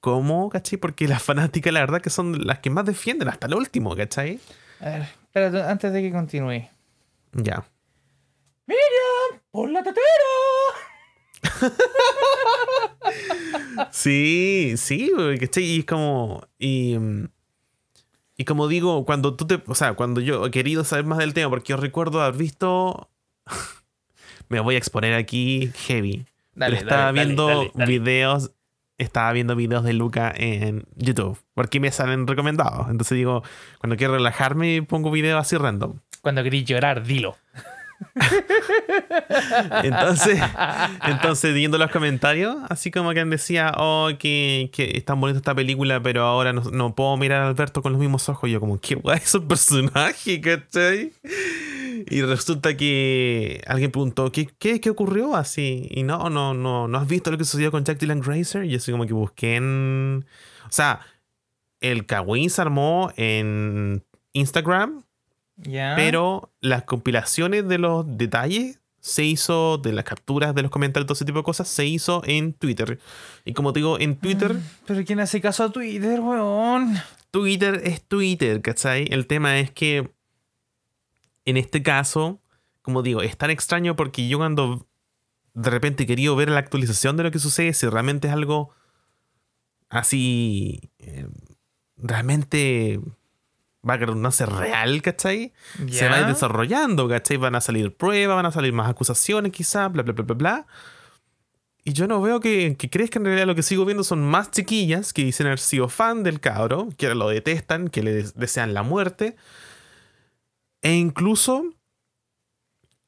¿cómo? ¿Cachai? Porque las [LAUGHS] fanáticas, la verdad, que son las que más defienden hasta el último, ¿cachai? A ver, espérate, antes de que continúe. Ya. ¡Miriam! ¡Por la tetera! [LAUGHS] Sí, sí, ¿cachai? Y es como. Y, mm, y como digo, cuando tú te. O sea, cuando yo he querido saber más del tema, porque yo recuerdo haber visto. [LAUGHS] Me voy a exponer aquí heavy. Dale, pero estaba dale, viendo dale. videos. Estaba viendo videos de Luca en YouTube. Porque me salen recomendados. Entonces digo, cuando quiero relajarme, pongo videos así random. Cuando querís llorar, dilo. [LAUGHS] Entonces, entonces viendo los comentarios, así como que decía, oh, que, que es tan bonita esta película, pero ahora no, no puedo mirar a Alberto con los mismos ojos. Yo como, qué guay es un personaje, [LAUGHS] ¿cachai? y resulta que alguien preguntó, ¿qué, qué, qué ocurrió así? Y no, no, no, ¿no has visto lo que sucedió con Jack Dylan Grazer? Y así como que busqué en... O sea, el Kawin se armó en Instagram, Pero las compilaciones de los detalles se hizo, de las capturas de los comentarios, todo ese tipo de cosas, se hizo en Twitter. Y como te digo, en Twitter... Pero ¿quién hace caso a Twitter, weón? Twitter es Twitter, ¿cachai? El tema es que en este caso, como digo, es tan extraño porque yo cuando de repente quería ver la actualización de lo que sucede, si realmente es algo así, eh, realmente va a ser real, ¿cachai? Se va a ir desarrollando, ¿cachai? Van a salir pruebas, van a salir más acusaciones quizás, bla, bla, bla, bla, bla. Y yo no veo que, que crees que en realidad lo que sigo viendo son más chiquillas que dicen haber sido fan del cabro, que ahora lo detestan, que le des- desean la muerte. E incluso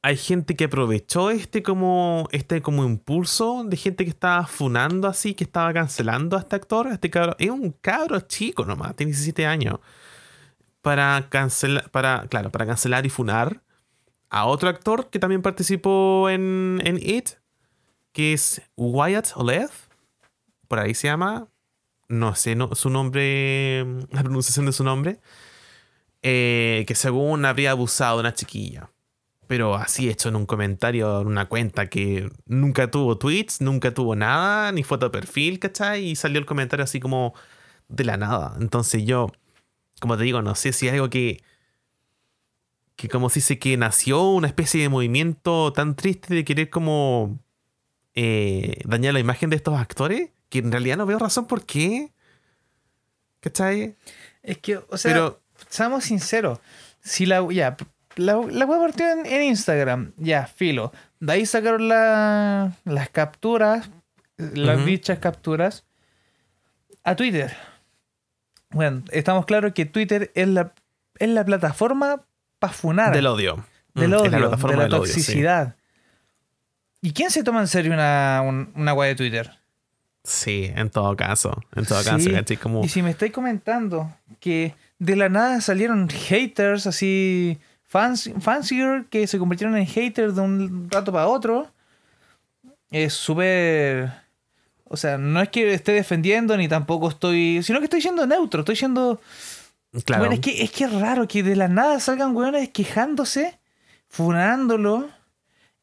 hay gente que aprovechó este como, este como impulso de gente que estaba funando así, que estaba cancelando a este actor. a Este cabro. Es un cabro chico nomás, tiene 17 años. Para cancelar, para, claro, para cancelar y funar a otro actor que también participó en, en It, que es Wyatt Olev. Por ahí se llama. No sé no, su nombre, la pronunciación de su nombre. eh, que según habría abusado de una chiquilla. Pero así hecho en un comentario, en una cuenta que nunca tuvo tweets, nunca tuvo nada, ni foto de perfil, ¿cachai? Y salió el comentario así como de la nada. Entonces yo, como te digo, no sé si es algo que, que como se dice que nació una especie de movimiento tan triste de querer como eh, dañar la imagen de estos actores, que en realidad no veo razón por qué. ¿Cachai? Es que, o sea, Pero seamos sinceros. Si la. Ya, la, la web partió en, en Instagram. Ya, filo. De ahí sacaron la- las capturas. Las Ujú. dichas capturas. A Twitter. Bueno, estamos claros que Twitter es la, es la plataforma para funar. del odio. del Mm, odio, la de la del odio, sí. toxicidad. ¿Y quién se toma en serio una, un- una web de Twitter? Sí, en todo caso. En todo Sí. caso, ¿cachai? Como, Y si me estáis comentando que de la nada salieron haters así, fans, fancier que se convirtieron en haters de un rato para otro, es súper... O sea, no es que esté defendiendo ni tampoco estoy... Sino que estoy siendo neutro, estoy siendo... claro. Bueno, es que, es que es raro que de la nada salgan weones quejándose, funándolo.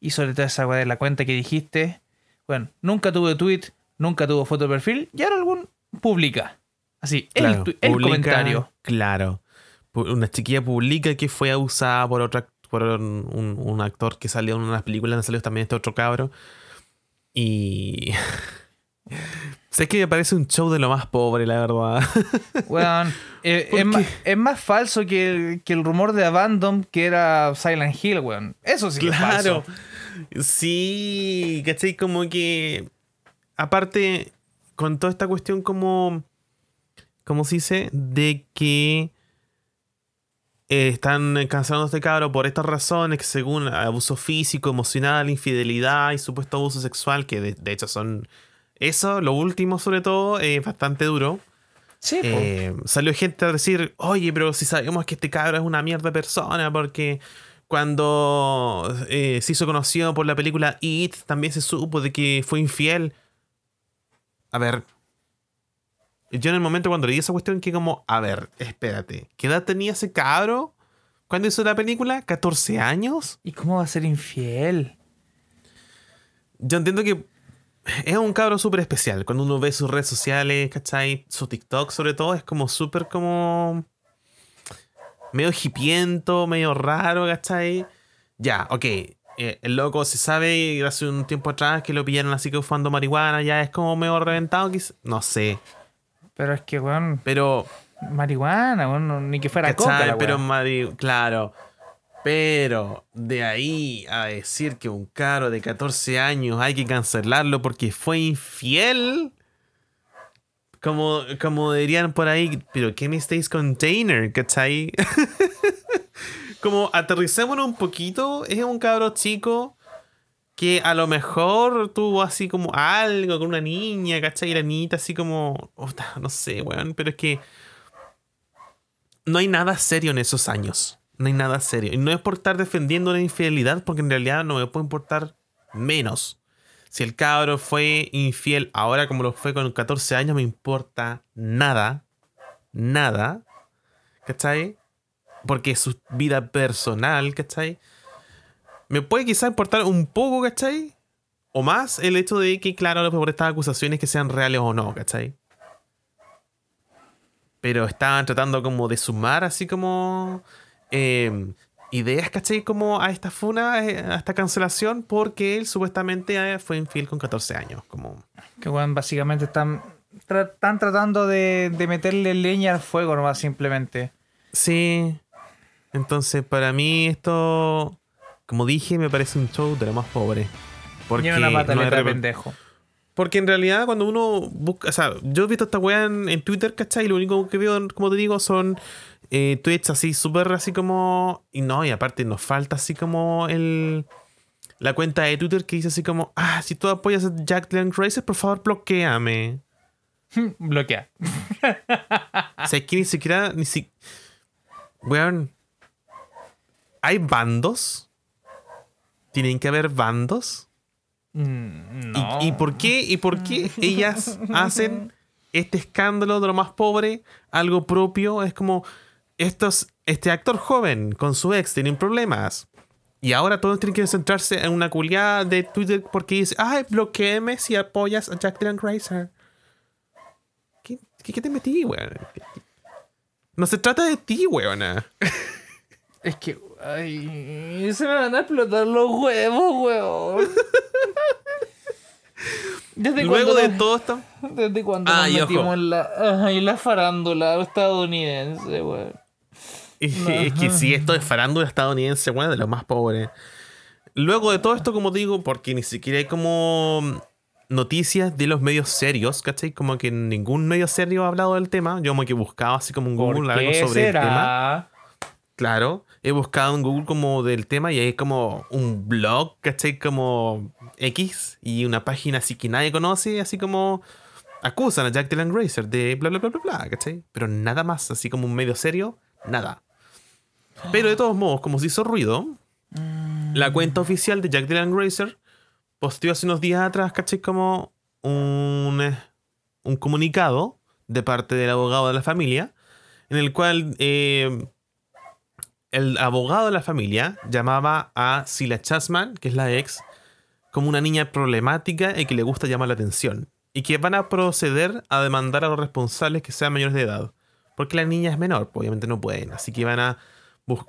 Y sobre todo esa weá de la cuenta que dijiste. Bueno, nunca tuvo tweet, nunca tuvo foto de perfil. Y ahora algún publica. Así, el, Claro, el publica- comentario. Claro. Una chiquilla publica que fue abusada por otra por un, un- un actor que salió en unas películas salió también este otro cabro. Y. [LAUGHS] sé que me parece un show de lo más pobre, la verdad. [LAUGHS] Weón, eh, ¿Por es, más, es más falso que el, que el rumor de Abandon que era Silent Hill, weón. Eso sí que es claro. falso. Sí, ¿cachai? Como que. Aparte, con toda esta cuestión, como. ¿Cómo se dice? De que. eh, están cancelando a este cabro por estas razones, que según abuso físico, emocional, infidelidad y supuesto abuso sexual, que de, de hecho son. Eso, lo último sobre todo, es bastante duro. Sí. Eh, salió gente a decir, oye, pero si sabemos que este cabro es una mierda persona, porque cuando eh, se hizo conocido por la película It, también se supo de que fue infiel. A ver, yo en el momento cuando leí esa cuestión, que como, a ver, espérate, ¿qué edad tenía ese cabro cuando hizo la película? ¿14 años? ¿Y cómo va a ser infiel? Yo entiendo que es un cabro súper especial. Cuando uno ve sus redes sociales, ¿cachai? Su TikTok sobre todo, es como súper como... Medio hipiento, medio raro, ¿cachai? Ya, ok. eh, el loco se sabe hace un tiempo atrás que lo pillaron así que fumando marihuana, ya es como medio reventado, quiz- no sé. Pero es que, weón, Pero, marihuana, weón, ni que fuera ¿cachai? coca. la pero mari- claro. Pero de ahí a decir que un caro de 14 años hay que cancelarlo porque fue infiel. Como, como dirían por ahí, pero ¿qué me estáis container? ¿Cachai? [LAUGHS] como aterricémonos un poquito. Es un cabro chico que a lo mejor tuvo así como algo con una niña, ¿cachai? Y la niñita así como. no sé, weón, pero es que. No hay nada serio en esos años. No hay nada serio. Y no es por estar defendiendo una infidelidad, porque en realidad no me puede importar menos. Si el cabro fue infiel ahora como lo fue con 14 años, me importa nada. Nada. ¿Cachai? Porque es su vida personal, ¿cachai? Me puede quizá importar un poco, ¿cachai? O más el hecho de que, claro, por estas acusaciones que sean reales o no, ¿cachai? Pero estaban tratando como de sumar así como eh, ideas, ¿cachai? Como a esta funa, eh, a esta cancelación, porque él supuestamente eh, fue infiel con 14 años. Como... Que bueno, básicamente están, tra- están tratando de, de meterle leña al fuego nomás simplemente. Sí. Entonces, para mí esto, como dije, me parece un show de lo más pobre. Porque, una no pataleta reper- pendejo. porque en realidad cuando uno busca, o sea, yo he visto esta weá en, en Twitter, ¿cachai? Y lo único que veo, como te digo, son eh, tweets así súper así como... Y no, y aparte nos falta así como el... La cuenta de Twitter que dice así como, ah, si tú apoyas a Jack Dylan Grazer, por favor bloqueame. [LAUGHS] Bloquea. O sea, es que ni siquiera, ni si... Weón, ¿hay bandos? ¿Tienen que haber bandos? Mm, ¿Y- No. ¿Y, por qué, ¿Y por qué [LAUGHS] ellas hacen este escándalo de lo más pobre algo propio? Es como estos, este actor joven con su ex tienen problemas. Y ahora todos tienen que centrarse en una culiada de Twitter porque dice, ay, bloqueeme si apoyas a Jack Dylan Grazer. ¿Qué, qué, qué te metí, weón? No se trata de ti, weona. [LAUGHS] Es que. Ay, se me van a explotar los huevos, weón. [LAUGHS] ¿Desde Luego cuándo de nos- todo esto... ¿Desde cuándo Ah, nos metimos en la, ay, la farándula estadounidense, weón? Es [LAUGHS] que si esto es farándula estadounidense, bueno, de lo más pobre. Luego de todo esto, como digo, porque ni siquiera hay como noticias de los medios serios, ¿cachai? Como que ningún medio serio ha hablado del tema. Yo como que he buscado así como en ¿Por Google algo sobre el tema. Claro, he buscado en Google como del tema y hay como un blog, ¿cachai? Como X y una página así que nadie conoce, así como acusan a Jack Dylan Grazer de bla bla bla bla bla, ¿cachai? Pero nada más, así como un medio serio, nada. Pero de todos modos, como se hizo ruido, la cuenta oficial de Jack Dylan Grazer posteó hace unos días atrás, ¿cachai? Como un, eh, un comunicado de parte del abogado de la familia, en el cual eh, el abogado de la familia llamaba a Sila Chasman, que es la ex, como una niña problemática y que le gusta llamar la atención. Y que van a proceder a demandar a los responsables que sean mayores de edad. Porque la niña es menor, pues, obviamente no pueden. Así que van a,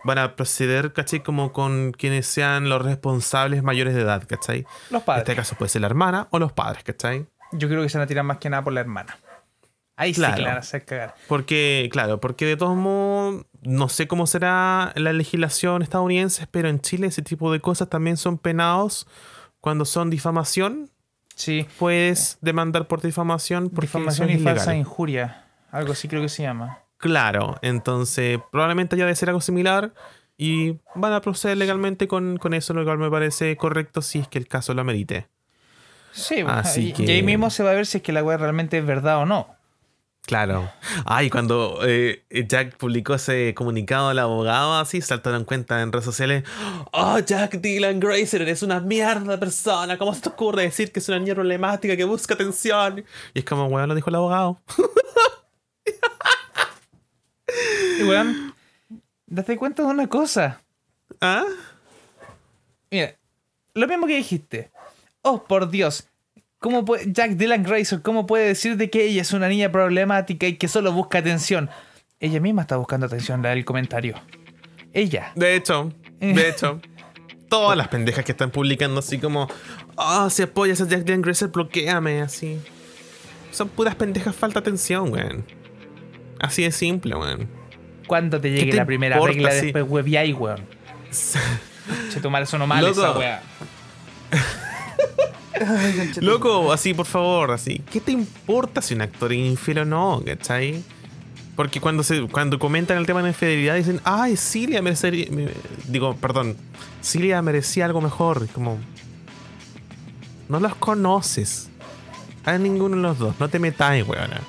van a proceder, ¿cachai? Como con quienes sean los responsables mayores de edad, ¿cachai? Los En padres. este caso puede ser la hermana o los padres, ¿cachai? Yo creo que se van a tirar más que nada por la hermana. Ahí sí Claro. que la van a hacer cagar. Porque, claro, porque de todos modos, no sé cómo será la legislación estadounidense, pero en Chile ese tipo de cosas también son penados cuando son difamación. Sí. Puedes demandar por difamación porque Difamación y falsa injuria. Algo así creo que se llama. Claro, entonces probablemente haya de ser algo similar y van a proceder legalmente con, con eso, lo cual me parece correcto si es que el caso lo amerite. Sí, Así y, que- y ahí mismo se va a ver si es que la weá realmente es verdad o no. Claro. Ay, cuando eh, Jack publicó ese comunicado al abogado, así saltaron cuenta en redes sociales. Oh, Jack Dylan Grazer, eres una mierda de persona. ¿Cómo se te ocurre decir que es una niña problemática que busca atención? Y es como, weón, lo dijo el abogado. [LAUGHS] Y weón, date cuenta de una cosa. ¿Ah? Mira, lo mismo que dijiste. Oh, por Dios. ¿Cómo puede, Jack Dylan Grazer, ¿cómo puede decir de que ella es una niña problemática y que solo busca atención? Ella misma está buscando atención, la del comentario. Ella. De hecho, de hecho. [LAUGHS] Todas las pendejas que están publicando así como, oh, si apoyas a Jack Dylan Grazer, bloqueame, así. Son puras pendejas, falta atención, weón. Así de simple, weón. Cuando te llegue te la primera importa regla, si- después webiáis, weón. [LAUGHS] Che, tomar eso no mal Loco. esa weá. Loco, así, por favor, así. ¿Qué te importa si un actor es infiel o no, cachai? Porque cuando se cuando comentan el tema de la infidelidad dicen, ay, Cilia merecería. me- digo, perdón, Cilia merecía algo mejor. Como. No los conoces. A ninguno de los dos. No te metáis, weona.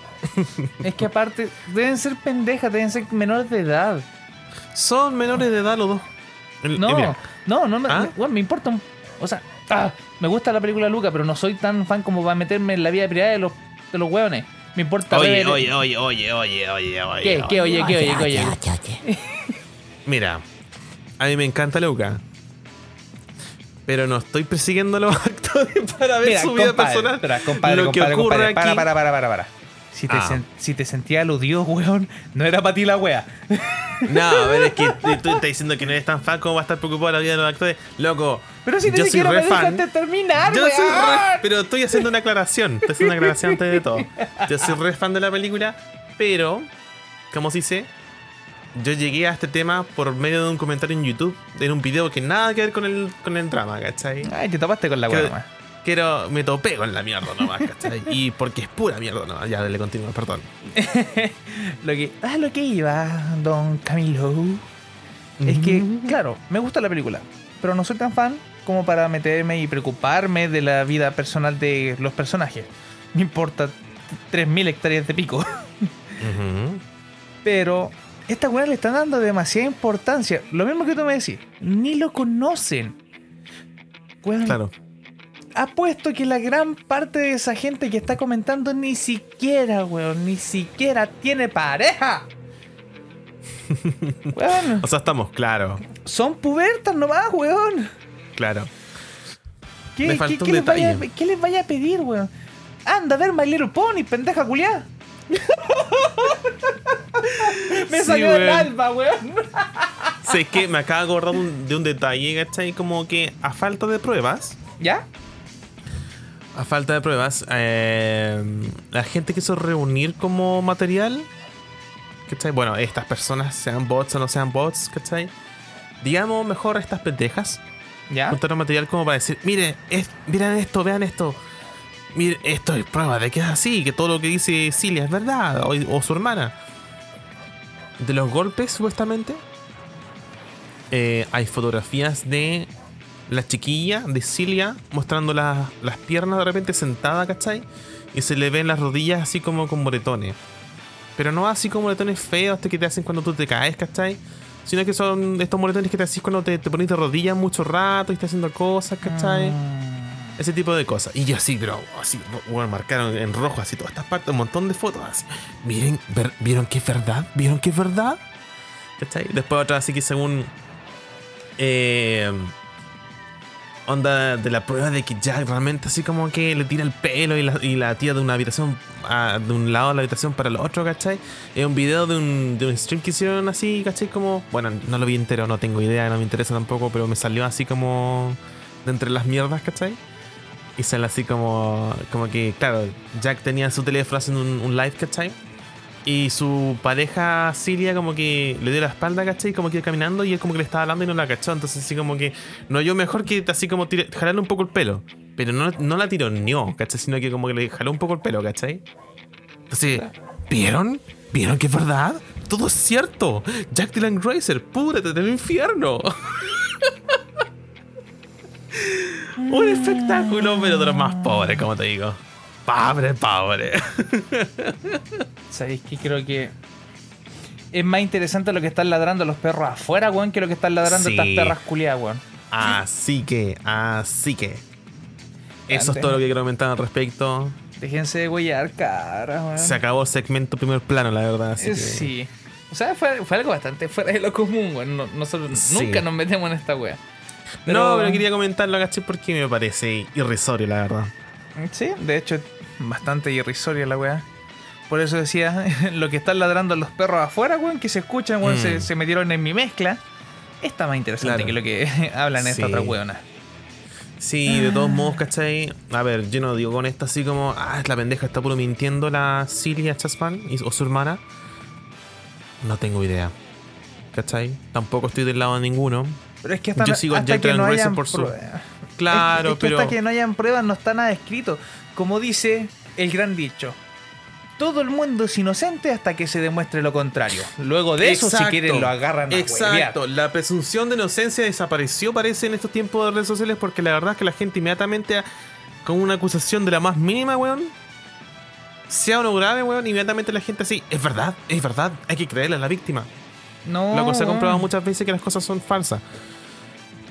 Es que aparte, deben ser pendejas, deben ser menores de edad. Son menores de edad los dos. El- eh, No, no, no, me, ¿Ah? bueno, me importa. un- O sea, ah, me gusta la película Luca, pero no soy tan fan como para meterme en la vida privada de los, de los hueones. Me importa Oye, ver- oye, oye, oye, oye, oye, oye. ¿Qué, qué, oye, qué, oye, qué, oye? Mira, a mí me encanta Luca. Pero no estoy persiguiendo a los [LAUGHS] actores para ver Mira, su vida compadre, personal. espera, compadre, Lo que ocurre compadre, aquí. Para, para, para, para, para. Si te, Ah. sen- si te sentía aludido, weón, no era para ti la wea. [LAUGHS] No, a ver, es que tú estás diciendo que no eres tan fan como va a estar preocupado la vida de los actores. Loco, Pero si yo soy re fan. terminar, Yo soy weón. re- pero estoy haciendo una aclaración. Estoy haciendo una aclaración antes de todo. Yo soy re fan de la película, pero, como se dice, yo llegué a este tema por medio de un comentario en YouTube, en un video que nada que ver con el, con el drama, ¿cachai? Ay, te topaste con la wea Quiero, me topé con la mierda nomás, ¿cachai? Y porque es pura mierda nomás. Ya, le continúo, perdón. [LAUGHS] Lo que, ah, lo que iba, don Camilo, es que, claro, me gusta la película, pero no soy tan fan como para meterme y preocuparme de la vida personal de los personajes. Me importa 3.000 hectáreas de pico. Pero esta weá le están dando demasiada importancia. Lo mismo que tú me decís, ni lo conocen. Claro. Apuesto que la gran parte de esa gente que está comentando ni siquiera, weón, ni siquiera tiene pareja. [LAUGHS] weón, O sea, estamos, claro, son pubertas nomás, weón. claro. ¿Qué, Me qué- faltó qué un les vaya, detalle. qué les vaya a pedir, weón? Anda a ver My Little Pony, pendeja culiá. [LAUGHS] Me Sí, salió del alma, weón. Sé que me acabo de acordar de un, de un detalle, ¿cachai? Como que a falta de pruebas, ¿Ya? A falta de pruebas, eh, la gente quiso reunir como material, ¿cachai? Bueno, estas personas, sean bots o no sean bots, ¿cachai? Digamos mejor estas pendejas, ¿Ya? juntaron material como para decir, mire, es, miren esto, vean esto. Mire, esto es prueba de que es así, que todo lo que dice Cilia es verdad, o, o su hermana. De los golpes, supuestamente, eh, hay fotografías de la chiquilla, de Cilia, mostrando las- las piernas de repente sentada, ¿cachai? Y se le ven las rodillas así como con moretones. Pero no así como moretones feos que te hacen cuando tú te caes, ¿cachai? Sino que son estos moretones que te haces cuando te, te pones de rodillas mucho rato y estás haciendo cosas, ¿cachai? Mm. Ese tipo de cosas. Y yo así, pero así, bueno, marcaron en rojo así todas estas partes, un montón de fotos así. Miren, ver- ¿vieron que es verdad? ¿Vieron que es verdad? ¿Cachai? Después otra así que según... eh, onda de la prueba de que Jack realmente así como que le tira el pelo y la, y la tira de una habitación a- de un lado de la habitación para el otro, ¿cachai? Es un video de un, de un stream que hicieron así, ¿cachai? Como, bueno, no lo vi entero, no tengo idea, no me interesa tampoco, pero me salió así como de entre las mierdas, ¿cachai? Y sale así como, como que, claro, Jack tenía su teléfono haciendo un, un live, ¿cachai? Y su pareja Cilia como que le dio la espalda, ¿cachai? Como que iba caminando y él como que le estaba hablando y no la cachó. Entonces así como que no yo mejor que así como tire- jalarle un poco el pelo. Pero no, no la tironeó, ¿cachai? Sino que como que le jaló un poco el pelo, ¿cachai? Entonces, ¿vieron? ¿Vieron que es verdad? Todo es cierto. Jack Dylan Grazer, púdrete del infierno. [LAUGHS] Un espectáculo, pero de los más pobres, como te digo. Pobre, pobre. ¿Sabéis qué? Creo que es más interesante lo que están ladrando los perros afuera, weón, que lo que están ladrando Sí. estas perras culiadas, weón. Así que, así que. Eso es todo lo que quiero comentar al respecto. Déjense de huellar, cara, weón. Se acabó el segmento primer plano, la verdad. Así Eh, que- Sí. O sea, fue, fue algo bastante fuera de lo común, weón. No- nosotros Sí. nunca nos metemos en esta wea. No, pero quería comentarlo, ¿cachai? Porque me parece irrisorio, la verdad. Sí, de hecho, bastante irrisoria la weá. Por eso decía, [LAUGHS] lo que están ladrando los perros afuera, weón, que se escuchan, weón, Mm. se, se metieron en mi mezcla. Está más interesante Claro. que lo que [LAUGHS] hablan esta Sí. otra weona. Sí, de todos modos, ¿cachai? A ver, yo no digo con esto así como, ah, es la pendeja está puro mintiendo la Cilia Chasman y- o su hermana. No tengo idea. ¿Cachai? Tampoco estoy del lado de ninguno. Pero es que hasta, Yo sigo hasta que no hayan por su-. Claro, es que, es que pero. hasta que no hayan pruebas no está nada escrito. Como dice el gran dicho. Todo el mundo es inocente hasta que se demuestre lo contrario. Luego de eso, si quieren, lo agarran a Exacto, huevear. la presunción de inocencia desapareció, parece, en estos tiempos de redes sociales, porque la verdad es que la gente inmediatamente, con una acusación de la más mínima, weón, sea o no grave, weón, inmediatamente la gente así, es verdad, es verdad, hay que creerle a la víctima. No. Loco, se ha comprobado muchas veces que las cosas son falsas.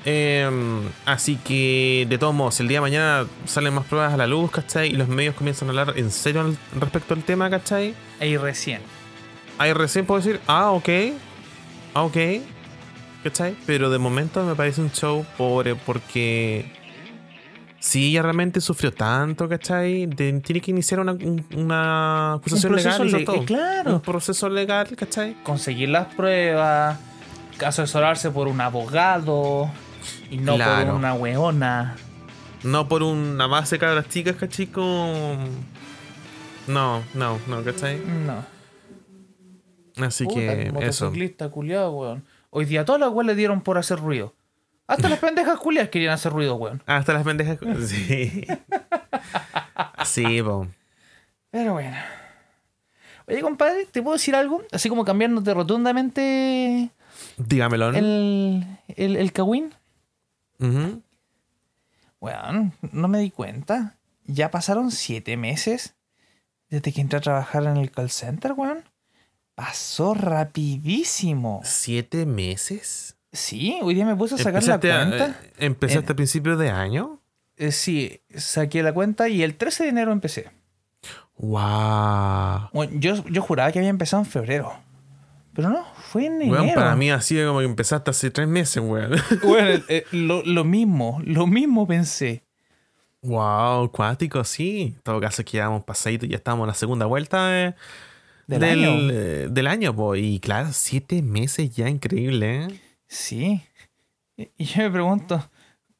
Em, así que, de todos modos, el día de mañana salen más pruebas a la luz, ¿cachai? Y los medios comienzan a hablar en serio al- respecto al tema, ¿cachai? Ahí recién. Ahí recién puedo decir, ah, ok, ah, ok, ¿cachai? Pero de momento me parece un show pobre porque si ella realmente sufrió tanto, ¿cachai? De- tiene que iniciar una, un- una acusación legal. le- todo. eh, claro. Un proceso legal, ¿cachai? Conseguir las pruebas, asesorarse por un abogado y no Claro. por una weona. No por una base de cabras chicas, ¿cachai? No, no, no, ¿cachai? No. Así Puta, que eso. motociclista culiado, weón. Hoy día todas las weas le dieron por hacer ruido. Hasta las pendejas culiadas querían hacer ruido, weón. Hasta las pendejas. [LAUGHS] Sí. sí, po. Pero bueno. Oye, compadre, ¿te puedo decir algo? Así como cambiándote rotundamente Dígamelo. ¿no? el, el, el Ujú. Weón, no me di cuenta. Ya pasaron siete meses desde que entré a trabajar en el call center, weón. Pasó rapidísimo. ¿Siete meses? Sí, hoy día me puse a sacar la ¿Empezaste, a- cuenta. eh, ¿empezaste Eh. a principios de año? Eh, sí, saqué la cuenta y el 13 de enero empecé. ¡Wow! Bueno, yo, yo juraba que había empezado en febrero. Pero no, fue en enero. Weón, para mí ha sido como que empezaste hace tres meses, weón. [LAUGHS] Bueno, eh, lo, lo mismo, lo mismo pensé. wow, cuático, sí. En todo caso, es que llevamos pasadito y ya estamos en la segunda vuelta eh, Del del, año. eh, del año, po. Y claro, siete meses ya, increíble, ¿eh? Sí. Y yo me pregunto,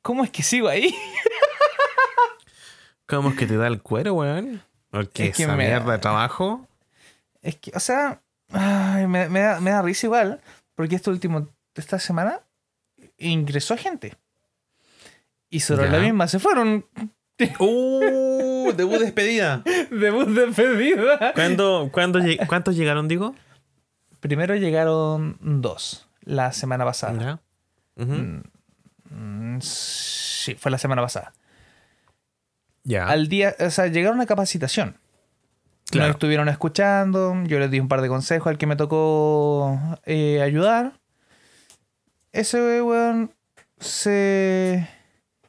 ¿cómo es que sigo ahí? [LAUGHS] ¿Cómo es que te da el cuero, weón? Porque Es que esa me- mierda de trabajo. Es que, o sea, ay, me, me da, me da risa igual, porque este último, esta semana, ingresó gente. Y Ya. la misma se fueron. ¡Uh! Debut despedida. [LAUGHS] Debut de pedida. ¿Cuándo, cuándo lleg- ¿Cuántos llegaron, digo? Primero llegaron dos la semana pasada. Ujú. Mm, sí, fue la semana pasada. Ya. Al día, o sea, llegaron a capacitación. Claro. Nos estuvieron escuchando, yo les di un par de consejos al que me tocó eh, ayudar. Ese weón se,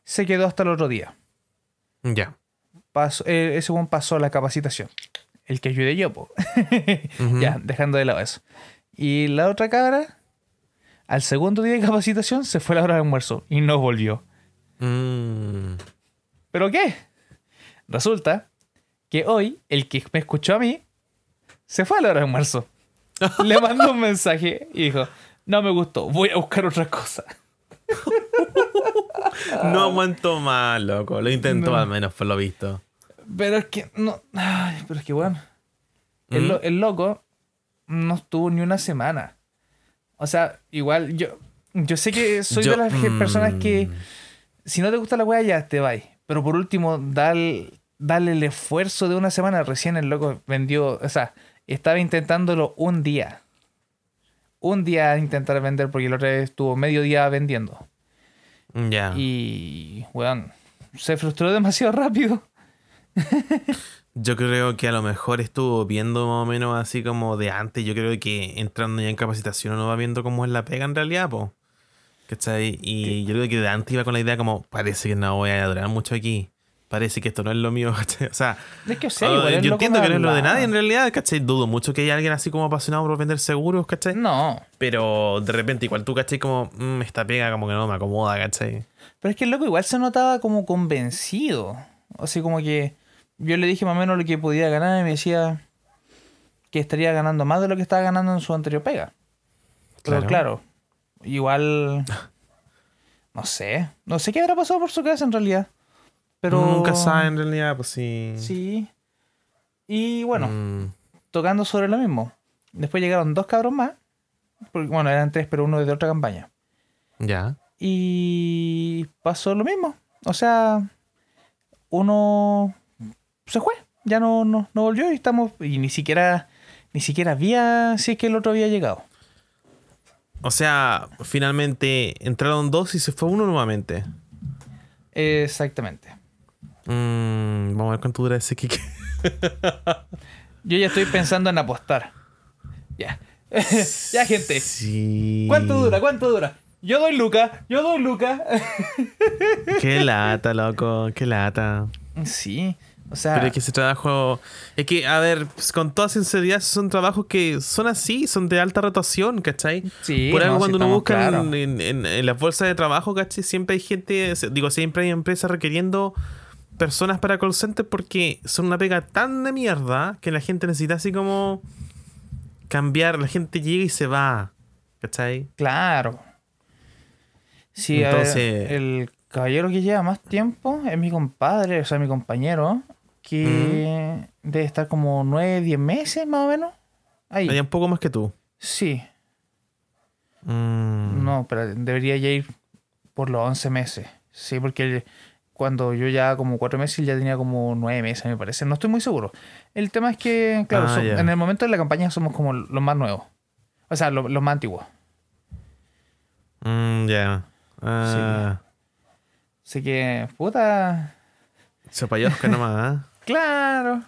se quedó hasta el otro día. Ya. Pasó- eh, ese weón pasó la capacitación. El que ayudé yo, po. [LAUGHS] Ya, dejando de lado eso. Y la otra cabra, al segundo día de capacitación, se fue a la hora de almuerzo y no volvió. Mm. ¿Pero qué? Resulta que hoy el que me escuchó a mí se fue a la hora de almuerzo. Le mandó un mensaje y dijo, no me gustó, voy a buscar otra cosa. [LAUGHS] No aguanto más, loco. Lo intentó No. al menos, por lo visto. Pero es que, no, ay, pero es que bueno, el, ¿Mm? lo- el loco no estuvo ni una semana. O sea, igual yo, yo sé que soy Yo- de las personas que mm. si no te gusta la weá ya te vais. Pero por último, dale, dale el esfuerzo de una semana. Recién el loco vendió, o sea, estaba intentándolo un día. Un día intentar vender porque el otro estuvo medio día vendiendo. Ya. Y, weón, se frustró demasiado rápido. [LAUGHS] Yo creo que a lo mejor estuvo viendo más o menos así como de antes. Yo creo que entrando ya en capacitación uno va viendo cómo es la pega en realidad, po. ¿Cachai? Y yo creo que de antes iba con la idea como, parece que no voy a durar mucho aquí. Parece que esto no es lo mío, [LAUGHS] ¿cachai? O sea, Es que, o sea, igual el yo entiendo que no es lo de nadie en realidad, ¿cachai? Dudo mucho que haya alguien así como apasionado por vender seguros, ¿cachai? No, Pero de repente igual tú, ¿cachai? Como, "Mm, esta pega como que no me acomoda, ¿cachai? pero es que el loco igual se notaba como convencido. Así como que yo le dije más o menos lo que podía ganar y me decía que estaría ganando más de lo que estaba ganando en su anterior pega. Pero Claro. claro, igual. [LAUGHS] No sé. No sé qué habrá pasado por su cabeza en realidad. Pero. Nunca sabe en realidad, pues sí. Sí. Y bueno, Mm, tocando sobre lo mismo. Después llegaron dos cabros más. Porque, bueno, eran tres, pero uno de otra campaña. ya. Y pasó lo mismo. O sea, uno se fue. Ya no, no, no volvió y estamos. Y ni siquiera. Ni siquiera había si es que el otro había llegado. O sea, finalmente entraron dos y se fue uno nuevamente. Exactamente. Mm, vamos a ver cuánto dura ese kick. Yo ya estoy pensando en apostar. Ya. [LAUGHS] ya, gente. Sí. ¿Cuánto dura? ¿Cuánto dura? Yo doy Luca, yo doy Luca. [LAUGHS] Qué lata, loco, qué lata. sí, o sea. Pero es que ese trabajo. Es que, a ver, pues, con toda sinceridad, son trabajos que son así, son de alta rotación, ¿cachai? Sí, Por algo, no, cuando uno busca en, en- en las bolsas de trabajo, ¿cachai? Siempre hay gente, digo, siempre hay empresas requiriendo personas para call center porque son una pega tan de mierda que la gente necesita así como cambiar. La gente llega y se va, ¿cachai? Claro. Sí, ver, Entonces- el caballero que lleva más tiempo es mi compadre, o sea, mi compañero, que debe estar como 9, 10 meses más o menos. Ahí. Hay un poco más que tú. Sí. Mm. No, pero debería ya ir por los 11 meses. Sí, porque cuando yo ya como 4 meses, él ya tenía como 9 meses, me parece. No estoy muy seguro. El tema es que, claro, Ah, so- en el momento de la campaña somos como los más nuevos. O sea, lo- los más antiguos. Mm, ya. Ah, Así que, puta. Chapayosca nomás, ¿ah? [LAUGHS] Claro.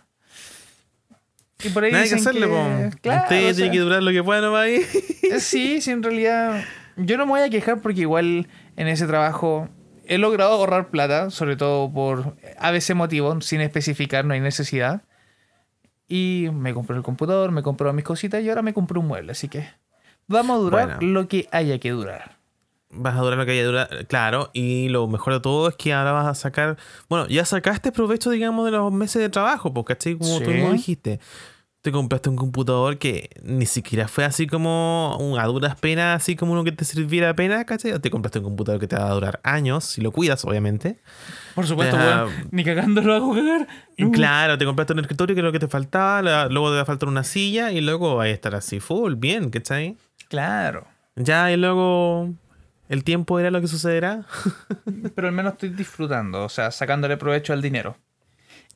Y por ahí Nada que dicen hacerle, que-. Claro, Usted o tiene que durar lo que pueda nomás ahí. eh, Sí, sí, en realidad. Yo no me voy a quejar porque igual en ese trabajo he logrado ahorrar plata, sobre todo por ABC motivo, sin especificar, no hay necesidad. Y me compré el computador, me compré mis cositas y ahora me compré un mueble, así que vamos a durar Bueno. lo que haya que durar. Vas a durar lo que haya durar, claro. Y lo mejor de todo es que ahora vas a sacar. Bueno, ya sacaste provecho, digamos, de los meses de trabajo, porque ¿cachai? Como tú Sí. mismo dijiste. Te compraste un computador que ni siquiera fue así como un- a duras penas, así como uno que te sirviera pena, ¿cachai? O te compraste un computador que te va a durar años, si lo cuidas, obviamente. Por supuesto, ni cagando lo hago cagar. Claro, te compraste un escritorio que es lo que te faltaba, la- luego te va a faltar una silla y luego va a estar así full, bien, ¿cachai? Claro. Ya, y luego el tiempo era lo que sucederá. [LAUGHS] Pero al menos estoy disfrutando, o sea, sacándole provecho al dinero.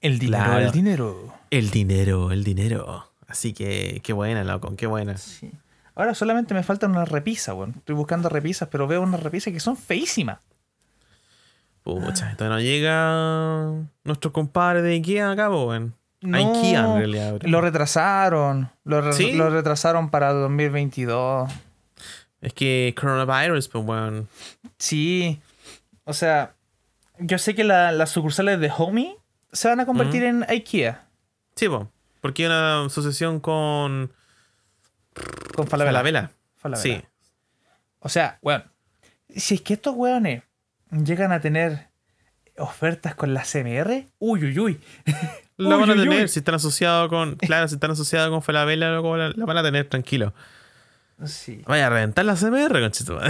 El dinero, Claro. el dinero. El dinero, el dinero. Así que, qué buena, loco, qué buena. Sí. Ahora solamente me falta una repisa, weón. Estoy buscando repisas, pero veo unas repisas que son feísimas. Pucha, esto no llega nuestro compadre de Ikea acá, weón. No, Ikea, en realidad. bro. Lo retrasaron. Lo, re- ¿Sí? lo retrasaron para 2022. Es que coronavirus, pues, weón. Sí. O sea, yo sé que la- las sucursales de Homey se van a convertir en IKEA. Sí, po. Porque hay una asociación con Con Falabella. Falabella. Falabella. Sí. O sea, weón. Si es que estos weones llegan a tener ofertas con la CMR, uy, uy, uy. [LAUGHS] Lo Uy, van a tener, uy. si están asociados con. Claro, si están asociados con Falabella, loco, la, la van a tener tranquilo. Sí. Vaya a reventar la CMR, conchito. [LAUGHS]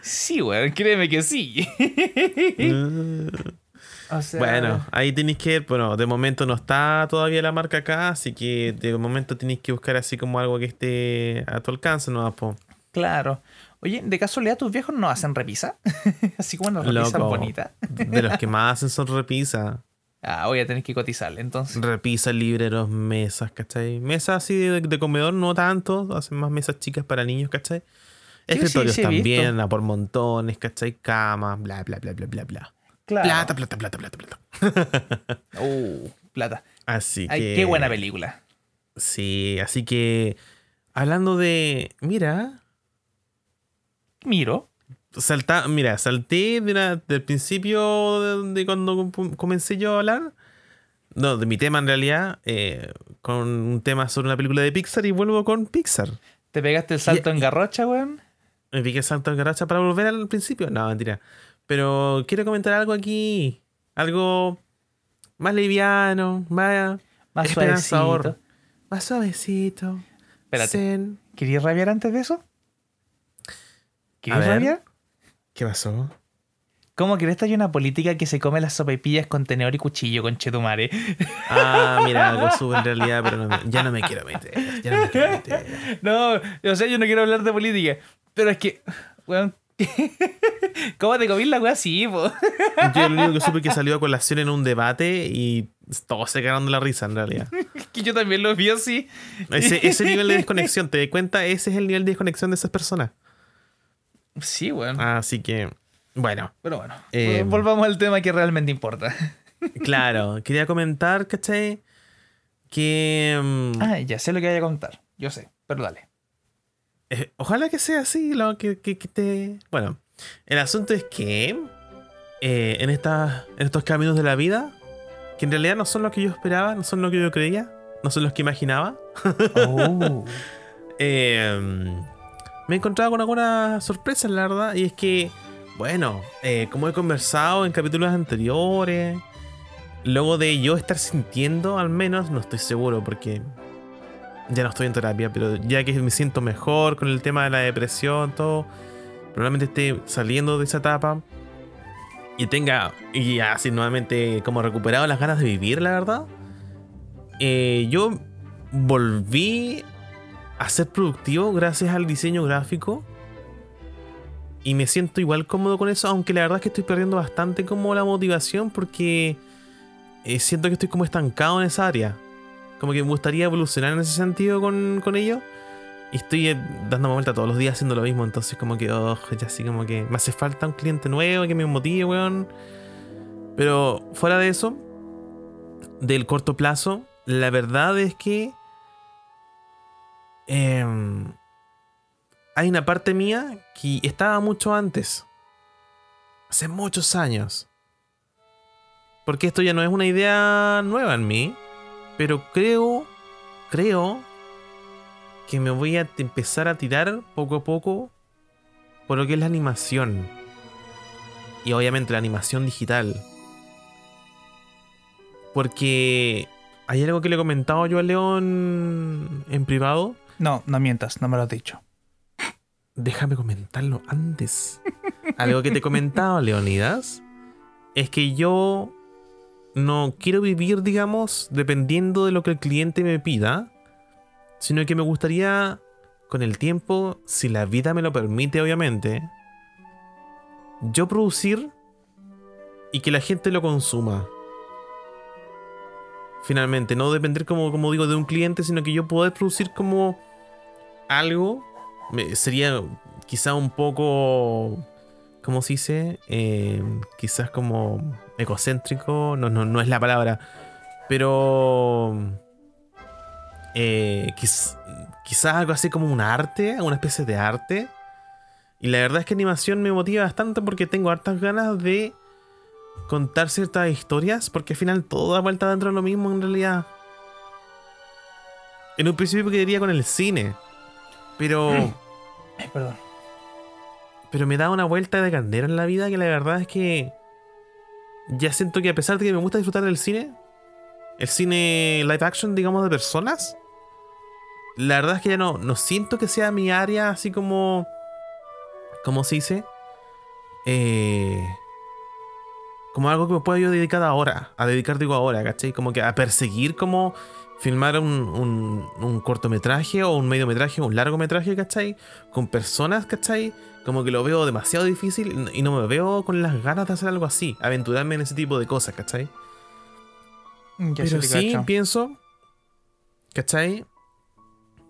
Sí, weón, créeme que sí. [LAUGHS] O sea, bueno, ahí tenéis que. Bueno, de momento no está todavía la marca acá, así que de momento tenéis que buscar así como algo que esté a tu alcance, ¿no? Po. Claro. Oye, ¿de casualidad tus viejos no hacen repisa? [LAUGHS] Así como una repisa bonita. De los que más hacen son repisas. Ah, voy a tener que cotizarle entonces. Repisas, libreros, mesas, ¿cachai? Mesas así de, de comedor, no tanto. Hacen más mesas chicas para niños, ¿cachai? Sí, Escritorios sí, sí, he también, a por montones, ¿cachai? Camas, bla, bla, bla, bla, bla, bla. Claro. Plata, plata, plata, plata, plata. [LAUGHS] Uh, plata. Así Ay, que. qué buena película. Sí, así que. Hablando de. Mira. Miro. Salta, mira, salté de la- del principio de, de cuando com- comencé yo a hablar. No, de mi tema en realidad. eh, con un tema sobre una película de Pixar y vuelvo con Pixar. ¿Te pegaste el salto Y- en garrocha, weón? Me piqué salto en garacha para volver al principio. No, mentira. Pero quiero comentar algo aquí. Algo más liviano, más, Más esperanzador. suavecito. Más suavecito. Espérate. zen. ¿Querías rabiar antes de eso? ¿Querías rabiar? ¿Qué pasó? ¿Cómo crees que hay una política que se come las sopaipillas con tenedor y cuchillo, con chetumare? [LAUGHS] Ah, mira, algo sube en realidad, pero no me- ya no me quiero meter. Ya no me quiero meter. [LAUGHS] No, o sea, yo no quiero hablar de política. Pero es que, weón. [LAUGHS] ¿Cómo te comís la weá así, po? [LAUGHS] Yo lo único que supe que salió a colación en un debate y todos se cagaron de la risa en realidad. [LAUGHS] que yo también lo vi así. Ese, ese nivel de desconexión, ¿te das cuenta? Ese es el nivel de desconexión de esas personas. Sí, weón. Así que, bueno, Pero bueno, Eh, volvamos al tema que realmente importa. claro, quería comentar, ¿cachai? Que... mm, Ah, ya sé lo que voy a contar. Yo sé. pero dale. Eh, ojalá que sea así, lo que, que, que te... Bueno, el asunto es que eh, en, estas, en estos caminos de la vida, que en realidad no son lo que yo esperaba, no son lo que yo creía, no son los que imaginaba, Oh. [LAUGHS] eh, me he encontrado con algunas sorpresas, la verdad, y es que, bueno, eh, como he conversado en capítulos anteriores, luego de yo estar sintiendo, al menos, no estoy seguro porque ya no estoy en terapia, pero ya que me siento mejor con el tema de la depresión, todo, probablemente esté saliendo de esa etapa y tenga, y así nuevamente, como recuperado las ganas de vivir, la verdad. Eh, yo volví a ser productivo gracias al diseño gráfico. Y me siento igual cómodo con eso, aunque la verdad es que estoy perdiendo bastante como la motivación porque eh, siento que estoy como estancado en esa área. Como que me gustaría evolucionar en ese sentido con, con ello. Y estoy eh, dándome vuelta todos los días haciendo lo mismo. Entonces como que, oh, ya así como que me hace falta un cliente nuevo que me motive, weón. Pero fuera de eso, del corto plazo, la verdad es que em, hay una parte mía que estaba mucho antes. Hace muchos años. Porque esto ya no es una idea nueva en mí. Pero creo, creo que me voy a empezar a tirar poco a poco por lo que es la animación. Y obviamente la animación digital. Porque hay algo que le he comentado yo a León en privado. No, no mientas, no me lo has dicho. Déjame comentarlo antes. [LAUGHS] Algo que te he comentado, Leonidas, es que yo no quiero vivir, digamos, dependiendo de lo que el cliente me pida, sino que me gustaría, con el tiempo, si la vida me lo permite, obviamente, yo producir y que la gente lo consuma. Finalmente, no depender, como, como digo, de un cliente, sino que yo poder producir como algo sería quizá un poco, ¿cómo se dice? Eh, quizás como egocéntrico, no, no, no es la palabra, pero eh, quiz- quizás algo así como un arte, una especie de arte. Y la verdad es que animación me motiva bastante porque tengo hartas ganas de contar ciertas historias, porque al final todo da vuelta dentro de lo mismo en realidad. En un principio quería con el cine, pero... [CLEARS THROAT] Ay, perdón. Pero me da una vuelta de candela en la vida que la verdad es que ya siento que a pesar de que me gusta disfrutar del cine, el cine live action, digamos, de personas, la verdad es que ya no, no siento que sea mi área así como... ¿Cómo se dice? Eh, como algo que me pueda yo dedicar ahora, a dedicar digo ahora, ¿cachai? Como que a perseguir como filmar un, un, un cortometraje o un mediometraje o un largometraje, ¿cachai? Con personas, ¿cachai? Como que lo veo demasiado difícil y no me veo con las ganas de hacer algo así, aventurarme en ese tipo de cosas, ¿cachai? Ya Pero sí cacho. pienso, ¿cachai?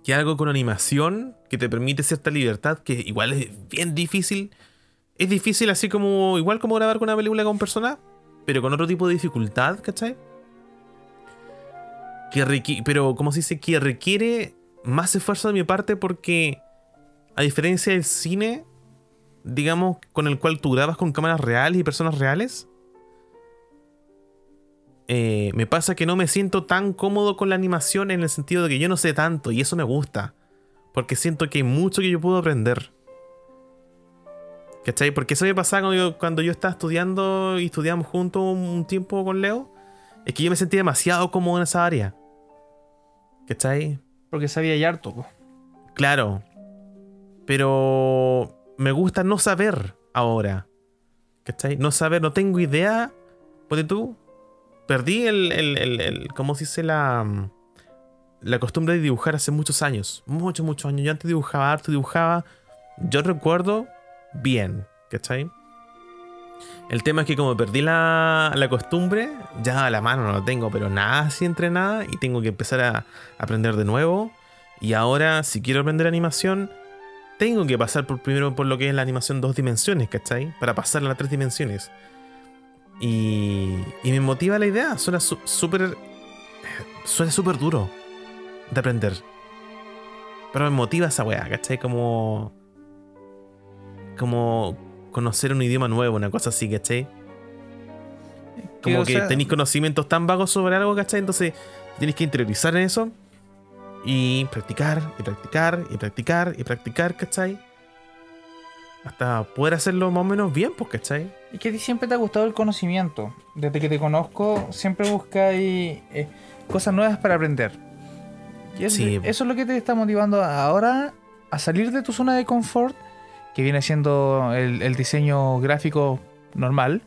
Que algo con animación que te permite cierta libertad, que igual es bien difícil. Es difícil así como, igual como grabar con una película con personas, pero con otro tipo de dificultad, ¿cachai? Que pero, como se dice? Que requiere más esfuerzo de mi parte porque, a diferencia del cine, digamos, con el cual tú grabas con cámaras reales y personas reales, eh, me pasa que no me siento tan cómodo con la animación en el sentido de que yo no sé tanto y eso me gusta. Porque siento que hay mucho que yo puedo aprender. ¿Cachai? Porque eso me pasaba cuando yo, estaba estudiando y estudiamos juntos un, un tiempo con Leo. Es que yo me sentía demasiado cómodo en esa área. ¿Cachai? Porque sabía ya harto. po. Claro. Pero me gusta no saber ahora. ¿Cachai? No saber, no tengo idea. Ponte tú. Perdí el, el, el, el- ¿cómo se dice? La, mm, la costumbre de dibujar hace muchos años. Muchos, muchos años. Yo antes dibujaba harto, dibujaba. Yo recuerdo bien. ¿Cachai? El tema es que como perdí la, la costumbre, ya a la mano no lo tengo, pero nada así entrenada y tengo que empezar a aprender de nuevo. Y ahora, si quiero aprender animación, tengo que pasar por primero por lo que es la animación dos dimensiones, ¿cachai? Para pasar a las tres dimensiones. Y, y me motiva la idea. Suena su- súper. Suena súper duro de aprender. Pero me motiva esa weá, ¿cachai? Como. Como conocer un idioma nuevo, una cosa así, ¿cachai? Como que sea- tenéis conocimientos tan vagos sobre algo, ¿cachai? Entonces tienes que interiorizar en eso y practicar, y practicar, y practicar, y practicar, ¿cachai? Hasta poder hacerlo más o menos bien, pues, ¿cachai? Es que a ti siempre te ha gustado el conocimiento. Desde que te conozco, siempre buscas eh, cosas nuevas para aprender. Y Sí. eso es lo que te está motivando ahora a salir de tu zona de confort, que viene siendo el, el diseño gráfico normal,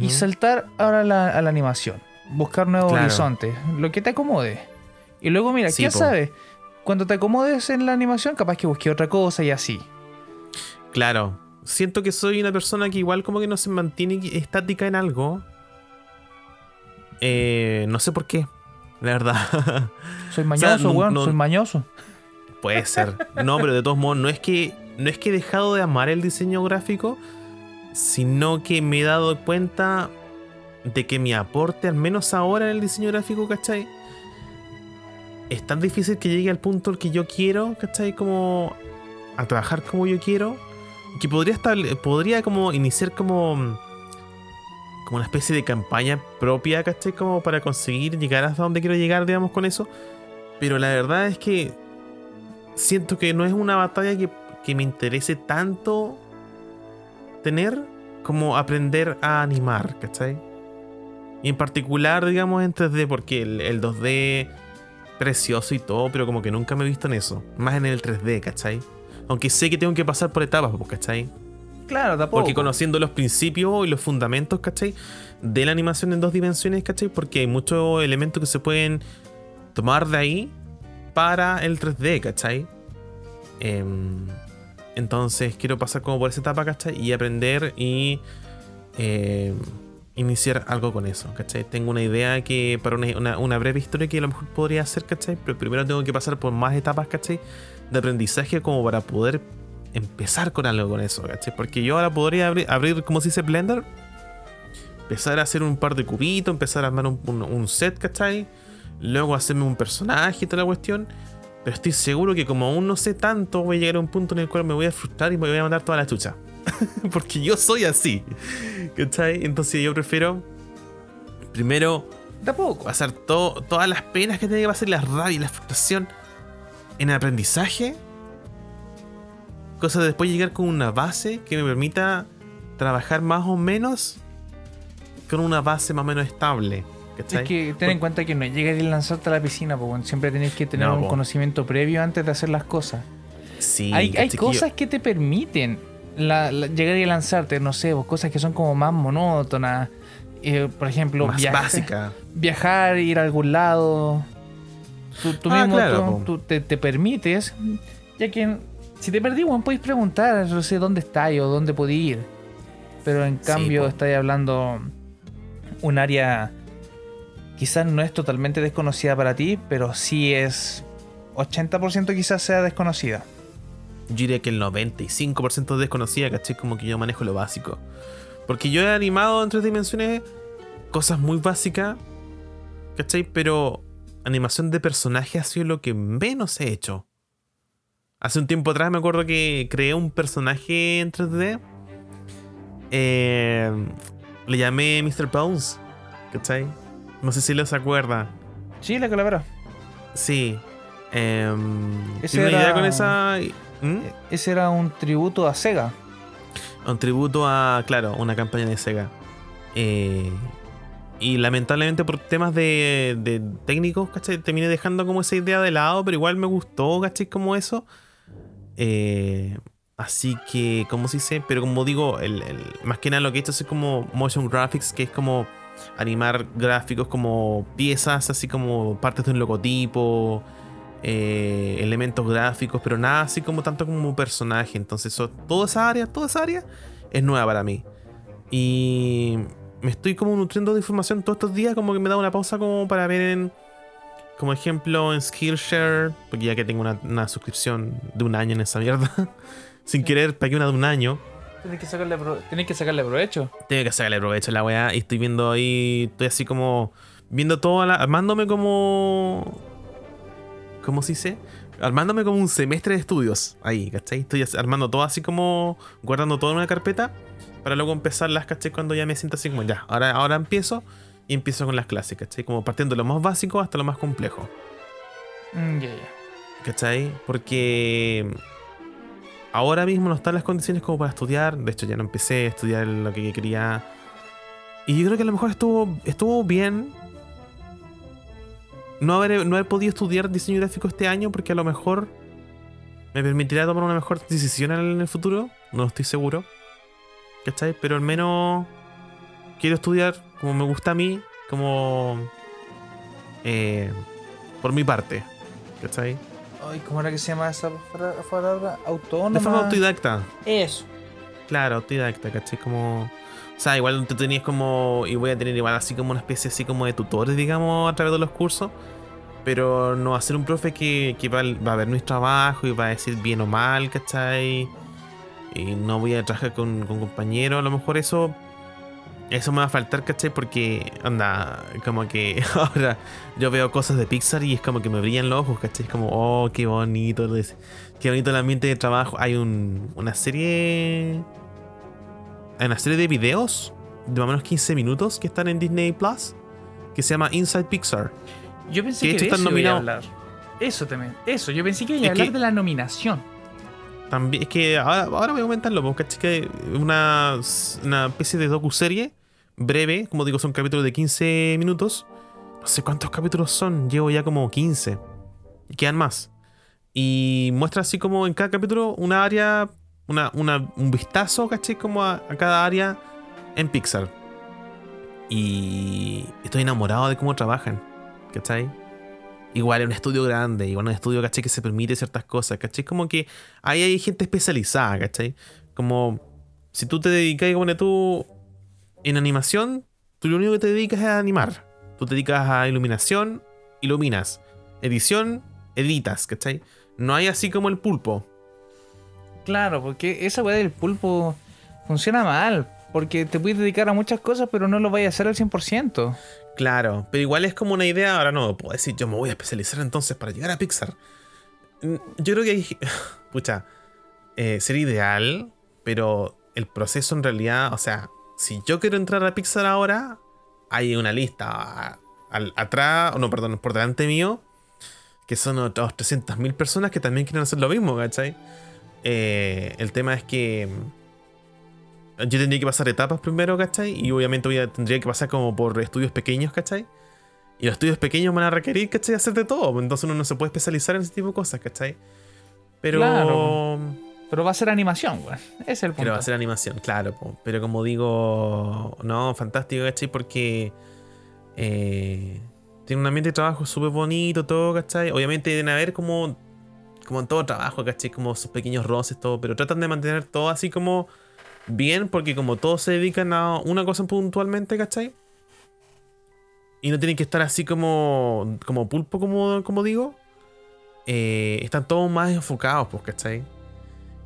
y saltar ahora a la, a la animación. Buscar nuevos Claro. horizontes, lo que te acomode. Y luego, mira, Sí, ¿quién po. sabe? Cuando te acomodes en la animación, capaz que busque otra cosa y así. Claro. Siento que soy una persona que igual como que no se mantiene estática en algo. Eh, no sé por qué. La verdad. [LAUGHS] Soy sea, mañoso, no- weón, no- soy mañoso. Puede ser. No, pero de todos modos, no es que. No es que he dejado de amar el diseño gráfico. Sino que me he dado cuenta de que mi aporte, al menos ahora en el diseño gráfico, ¿cachai? Es tan difícil que llegue al punto al que yo quiero, ¿cachai? Como a trabajar como yo quiero. Que podría estar. Podría como iniciar como. Como una especie de campaña propia, ¿cachai? Como para conseguir llegar hasta donde quiero llegar, digamos, con eso. Pero la verdad es que siento que no es una batalla que, que me interese tanto tener como aprender a animar, ¿cachai? Y en particular, digamos, en 3D, porque el, el 2D precioso y todo, pero como que nunca me he visto en eso. Más en el 3D, ¿cachai? Aunque sé que tengo que pasar por etapas, pues, ¿cachai? Claro, tampoco. Porque conociendo los principios y los fundamentos, ¿cachai? De la animación en dos dimensiones, ¿cachai? Porque hay muchos elementos que se pueden tomar de ahí para el 3D, ¿cachai? Em, entonces quiero pasar como por esa etapa, ¿cachai? Y aprender y em, iniciar algo con eso, ¿cachai? Tengo una idea que para una, una- una breve historia que a lo mejor podría hacer, ¿cachai? Pero primero tengo que pasar por más etapas, ¿cachai? De aprendizaje como para poder empezar con algo con eso, ¿cachai? Porque yo ahora podría abrir, abrir como se dice, Blender, empezar a hacer un par de cubitos, empezar a armar un, un- un set, ¿cachai? Luego hacerme un personaje y toda la cuestión. Pero estoy seguro que como aún no sé tanto, voy a llegar a un punto en el cual me voy a frustrar y me voy a mandar toda la chucha. [LAUGHS] Porque yo soy así. ¿Cachai? Entonces yo prefiero primero Tampoco. pasar todas las penas que tiene que pasar, la rabia y la frustración en aprendizaje. Cosa de después llegar con una base que me permita trabajar más o menos con una base más o menos estable. ¿Cachai? Es que ten en cuenta que no es llegar y lanzarte a la piscina, pues, bueno, siempre tenés que tener No, un po. conocimiento previo antes de hacer las cosas. Sí, hay hay. Que yo- cosas que te permiten la- la- llegar y lanzarte, no sé, pues, cosas que son como más monótonas. Eh, por ejemplo, más viaja- básica. [LAUGHS] viajar, ir a algún lado. Tú, tú Ah, mismo claro, tú- po. tú te, te permites, ya que si te perdí, bueno, podéis preguntar, no sé dónde estáis o dónde podéis ir. Pero en Sí, cambio, po. estáis hablando un área quizás no es totalmente desconocida para ti, pero sí es 80% quizás sea desconocida. Yo diría que el 95% desconocida, ¿cachai? Como que yo manejo lo básico. Porque yo he animado en tres dimensiones cosas muy básicas, ¿cachai? Pero animación de personaje ha sido lo que menos he hecho. Hace un tiempo atrás me acuerdo que creé un personaje en 3D. Eh, le llamé Mr. Bones, ¿cachai? No sé si los acuerda. Sí, la calavera. Sí. Em, Ese ¿Tiene una idea era- con esa...? ¿Mm? Ese era un tributo a Sega. un tributo a, claro, una campaña de Sega. Eh, y lamentablemente por temas de, de técnicos, ¿cachai? Terminé dejando como esa idea de lado, pero igual me gustó, ¿cachai? Como eso. Eh, así que, como se dice, pero como digo, el, el- más que nada lo que he hecho es como motion graphics, que es como animar gráficos como piezas, así como partes de un logotipo, eh, elementos gráficos, pero nada así como tanto como un personaje. Entonces, toda esa área, toda esa área es nueva para mí. Y me estoy como nutriendo de información todos estos días, como que me da una pausa como para ver en, como ejemplo en Skillshare, porque ya que tengo una, una suscripción de un año en esa mierda, [LAUGHS] sin querer pagué una de un año. Tienes que sacarle, tenés que sacarle provecho. Tengo que sacarle provecho a la weá y estoy viendo ahí, estoy así como viendo toda la, armándome como, ¿cómo se dice? armándome como un semestre de estudios ahí, ¿cachai? Estoy armando todo así como guardando todo en una carpeta para luego empezar las, ¿cachai? Cuando ya me siento así como ya, ahora, ahora empiezo y empiezo con las clases, ¿cachai? Como partiendo de lo más básico hasta lo más complejo. Mm, ya, ya. ¿Cachai? Porque ahora mismo no están las condiciones como para estudiar. De hecho, ya no empecé a estudiar lo que quería. Y yo creo que a lo mejor estuvo, estuvo bien no haber, no haber podido estudiar diseño gráfico este año porque a lo mejor me permitirá tomar una mejor decisión en el futuro. No estoy seguro. ¿Cachai? Pero al menos quiero estudiar como me gusta a mí, como eh, por mi parte. ¿Cachai? Ay, ¿cómo era que se llama esa palabra? Autónoma. De forma autodidacta. Eso. Claro, autodidacta, ¿cachai? Como. O sea, igual tú tenías como. Y voy a tener igual así como una especie así como de tutores, digamos, a través de los cursos. Pero no va a ser un profe que, que va, va a ver nuestro trabajo y va a decir bien o mal, ¿cachai? Y no voy a trabajar con, con compañeros. A lo mejor eso. Eso me va a faltar, ¿cachai? Porque, anda, como que [LAUGHS] ahora yo veo cosas de Pixar y es como que me brillan los ojos, ¿cachai? Es como, oh, qué bonito, qué bonito el ambiente de trabajo. Hay un, una serie hay una serie de videos de más o menos 15 minutos que están en Disney Plus que se llama Inside Pixar. Yo pensé Que que, de hecho están eso nominados. también. Eso, yo pensé que iba a hablar que- de la nominación. También es que ahora, voy a comentarlo, porque que una, una especie de docu-serie breve, como digo, son capítulos de 15 minutos. No sé cuántos capítulos son, llevo ya como 15. Y quedan más. Y muestra así como en cada capítulo una área, una, una- un vistazo, ¿cachai? Como a, a cada área en Pixar. Y estoy enamorado de cómo trabajan, ¿cachai? Igual es un estudio grande, igual es un estudio, ¿cachai? Que se permite ciertas cosas, ¿cachai? Como que ahí hay gente especializada, ¿cachai? Como si tú te dedicas, como tú, en animación, tú lo único que te dedicas es a animar. Tú te dedicas a iluminación, iluminas. Edición, editas, ¿cachai? No hay así como el pulpo. Claro, porque esa weá del pulpo funciona mal. Porque te puedes dedicar a muchas cosas, pero no lo vayas a hacer al 100%. Claro, pero igual es como una idea, ahora no, puedo decir, yo me voy a especializar entonces para llegar a Pixar. Mm, Yo creo que hay, [LAUGHS] pucha, eh, sería ideal, pero el proceso en realidad, o sea, si yo quiero entrar a Pixar ahora, hay una lista al- atrás, o no, perdón, por delante mío, que son otras 300.000 personas que también quieren hacer lo mismo, ¿cachai? Eh, el tema es que yo tendría que pasar etapas primero, ¿cachai? Y obviamente voy a- tendría que pasar como por estudios pequeños, ¿cachai? Y los estudios pequeños van a requerir, ¿cachai? Hacer de todo. Entonces uno no se puede especializar en ese tipo de cosas, ¿cachai? Pero... Claro. Pero va a ser animación. Ese es el punto. Pero va a ser animación, claro. po. Pero como digo, no, fantástico, ¿cachai? Porque eh, tiene un ambiente de trabajo súper bonito, todo, ¿cachai? Obviamente deben haber como, como en todo trabajo, ¿cachai? Como sus pequeños roces, todo. Pero tratan de mantener todo así como bien, porque como todos se dedican a una cosa puntualmente, ¿cachai? Y no tienen que estar así como, como pulpo, como, como digo. eh, están todos más enfocados, pues, ¿cachai?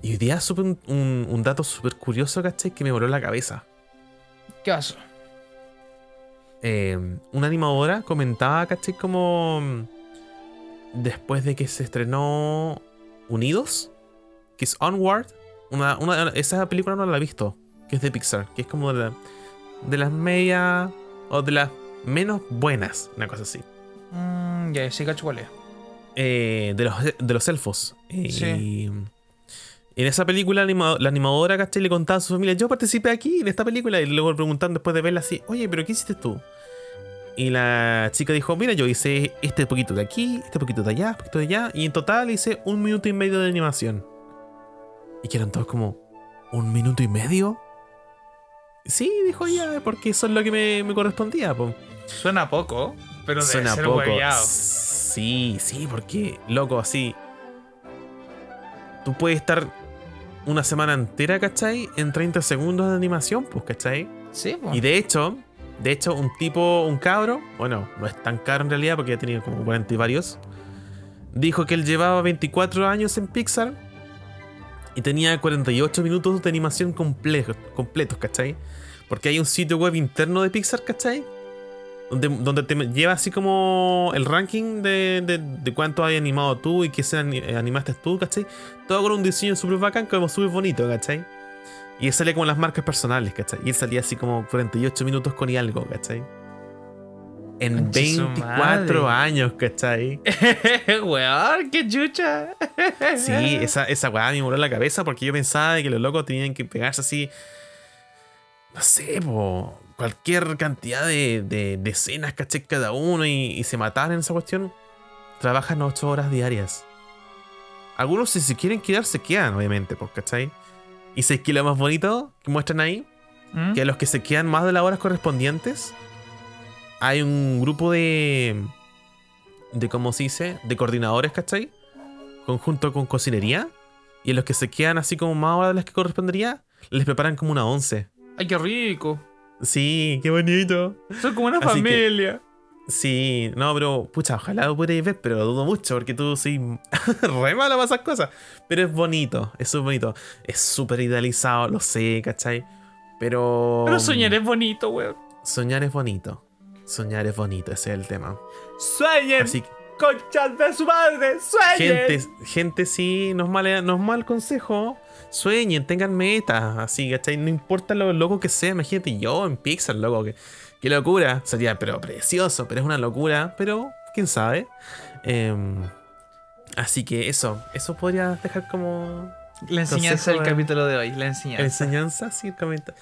Y hoy día supe un, un- un dato súper curioso, ¿cachai? Que me voló la cabeza. ¿Qué pasó? Eh, una animadora comentaba, ¿cachai? Como después de que se estrenó Unidos, que es Onward, una, una- esa película no la he visto, que es de Pixar, que es como de, la- de las medias o de las menos buenas, una cosa así. Mm, ya, sí, cacho cuál es. eh, de, los, de los elfos. Y Sí. en esa película, la anima- la animadora, ¿cachai? Le contaba a su familia, yo participé aquí en esta película. Y luego le preguntaban después de verla así, oye, pero ¿qué hiciste tú? Y la chica dijo, mira, yo hice este poquito de aquí, este poquito de allá, este poquito de allá. Y en total hice un minuto y medio de animación. Y que eran todos como, ¿un minuto y medio? Sí, dijo ella, porque eso es lo que me, me correspondía. po. Suena poco, pero debe Suena ser poco. hueveado. Sí, sí, porque, loco, así. Tú puedes estar una semana entera, ¿cachai? En 30 segundos de animación, pues, ¿cachai? Sí. Y de hecho, de hecho, un tipo, un cabro, bueno, no es tan caro en realidad porque ya tenía como 40 y varios, dijo que él llevaba 24 años en Pixar y tenía 48 minutos de animación complejo- completos, ¿cachai? Porque hay un sitio web interno de Pixar, ¿cachai? donde, donde te lleva así como el ranking de, de, cuánto hay animado tú y qué se animaste tú, ¿cachai? Todo con un diseño súper bacán, como súper bonito, ¿cachai? Y él salía como las marcas personales, ¿cachai? Y él salía así como 48 minutos con algo, ¿cachai? En Conche su 24 madre. años, ¿cachai? [LAUGHS] Weón, qué chucha. Sí, esa, esa weá me voló la cabeza porque yo pensaba de que los locos tenían que pegarse así. No sé, po, cualquier cantidad de, de, de escenas, ¿cachai? Cada uno y, y se mataban en esa cuestión. Trabajan 8 horas diarias. Algunos, si se quieren quedar, se quedan, obviamente, pues, ¿cachai? Y que lo más bonito que muestran ahí, ¿Mm? que a los que se quedan más de las horas correspondientes, hay un grupo de. de ¿cómo se dice? De coordinadores, ¿cachai? Conjunto con cocinería. Y a los que se quedan así como más horas de las que correspondería, les preparan como una once. Ay, qué rico. Sí, qué bonito. Son como una Así que- familia. Sí, no, pero pucha, ojalá lo pudierais ver, pero lo dudo mucho porque tú soy [LAUGHS] re malo para esas cosas. Pero es bonito, es súper bonito. Es súper idealizado, lo sé, ¿cachai? Pero. Pero soñar es bonito, weón. Soñar es bonito. Soñar es bonito, ese es el tema. Sueñen, Así que, conchas de su madre, sueñen. gente, gente, sí, no es mal, no es mal consejo. Sueñen, tengan metas, así, ¿cachai? No importa lo loco que sea, imagínate yo en Pixar, loco, que, qué locura. Sería, pero precioso, pero es una locura, pero quién sabe. Em, así que eso, eso podría dejar como La enseñanza del de- capítulo de hoy, la enseñanza. enseñanza, sí, comenta.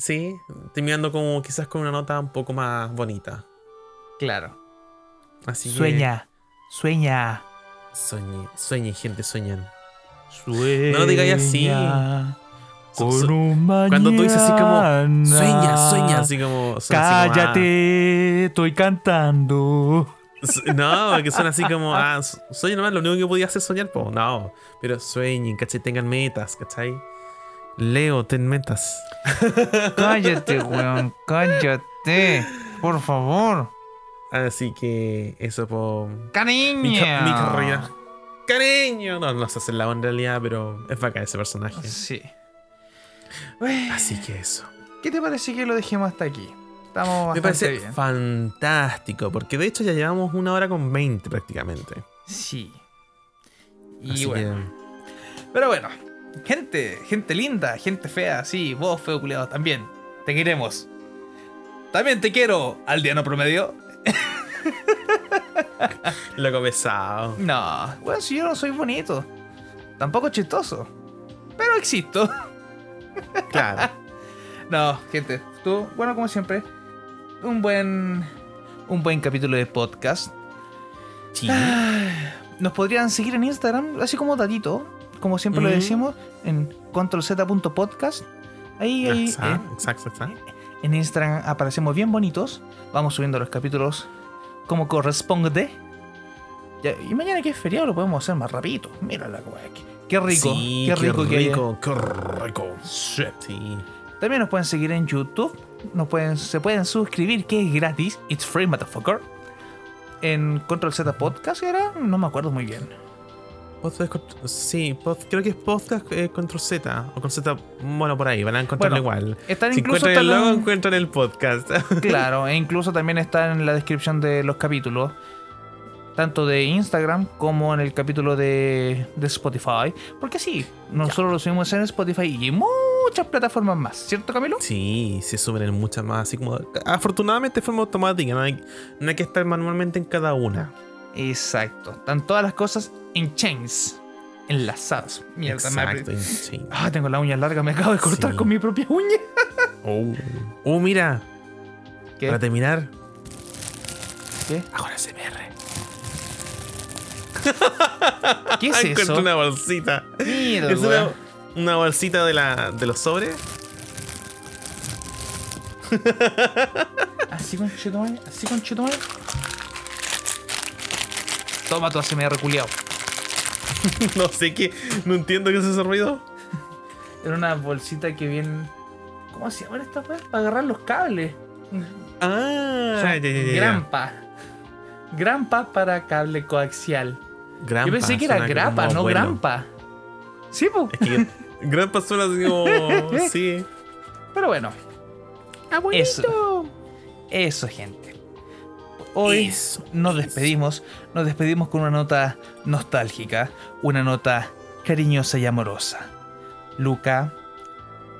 Sí, terminando como quizás con una nota un poco más bonita. Claro. Así que Sueña, sueña. Sueñe, sueñen, gente, sueñan. Sueña. No lo digáis así. Un mañana. Cuando tú dices así como, sueña, sueña, así como. suena así como, Cállate, estoy cantando. ah, no, que suena así como, ah, sueña nomás, lo único que podía hacer es soñar, po. No, pero sueñen, ¿cachai? Tengan metas, ¿cachai? Leo, ten metas. [LAUGHS] Cállate, weón, cállate. Por favor. Así que eso, po. Cariño. Mi, ca- mi carrera. Cariño. No, no sé hacer la onda en realidad, pero es bacán ese personaje. Sí. Así que eso. ¿Qué te parece que lo dejemos hasta aquí? Estamos Me parece bien. fantástico, porque de hecho ya llevamos una hora con 20 prácticamente. Sí. Y Así bueno. Pero bueno, gente, gente linda, gente fea, sí, vos feo culiado también. Te queremos. También te quiero, aldeano promedio. [LAUGHS] loco pesado. No, bueno, si yo no soy bonito. Tampoco chistoso. Pero existo. Claro. [LAUGHS] No, gente, tú, bueno, como siempre, un buen. Un buen capítulo de podcast. Sí. Nos podrían seguir en Instagram, así como datito, como siempre lo decimos, en controlz.podcast. Ahí, ahí, Exacto, eh, exacto, exacto. En Instagram aparecemos bien bonitos. Vamos subiendo los capítulos como corresponde. Y mañana que es feriado lo podemos hacer más rapidito. Mira la weá. Qué, qué rico. Sí, qué rico haya. rico, qué rico. Sí. También nos pueden seguir en YouTube. Nos pueden, se pueden suscribir, que es gratis. It's free, motherfucker. En Control Z Podcast, ¿era? No me acuerdo muy bien. Podcast con- sí, pod- creo que es podcast eh, control Z. O con Z, bueno, por ahí, van a encontrarlo Bueno, igual. Están Si incluso encuentran el logo, encuentran el podcast. [LAUGHS] Claro, e incluso también está en la descripción de los capítulos. Tanto de Instagram como en el capítulo de, de Spotify. Porque sí, nosotros lo subimos en Spotify y muchas plataformas más, ¿cierto Camilo? Sí, se suben en muchas más, así como... Afortunadamente de forma automática, no hay, no hay que estar manualmente en cada una. Exacto. Están todas las cosas en chains. Enlazadas. Mierda, Exacto, sí. Ah, tengo la uña larga, me acabo de cortar Sí. con mi propia uña. [LAUGHS] Oh, Oh, mira, ¿Qué? para terminar, ¿Qué? ahora CMR. [LAUGHS] ¿Qué es Encontré eso? una bolsita. Mierda, Es una, una bolsita de, la, de los sobres. [LAUGHS] Así con chetumare, así con chetumare. Toma tu ACMR culiao. [LAUGHS] no sé qué, no entiendo qué es ese ruido. Era una bolsita que viene. ¿Cómo se llama esta weá? Para agarrar los cables. Ah, ya, ya, ya, ya. Grampa. Grampa para cable coaxial. Grampa, Yo pensé que era grapa, no bueno. grampa. Sí, po. Es que [LAUGHS] Grampa suena así como. [LAUGHS] sí. Pero bueno, Abuelito. eso, gente. Hoy Eso, nos eso. despedimos. Nos despedimos con una nota nostálgica, una nota cariñosa y amorosa. Luca,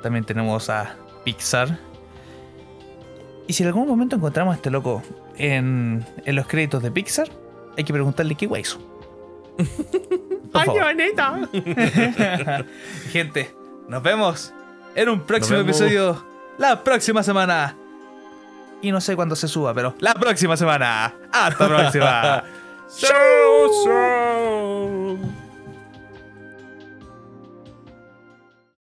también tenemos a Pixar. Y si en algún momento encontramos a este loco en, en los créditos de Pixar, hay que preguntarle qué guay [LAUGHS] ¡Ay, favor. bonita! [LAUGHS] Gente, nos vemos en un próximo episodio la próxima semana y no sé cuándo se suba, pero la próxima semana. Hasta la [LAUGHS] próxima. Chau, chau.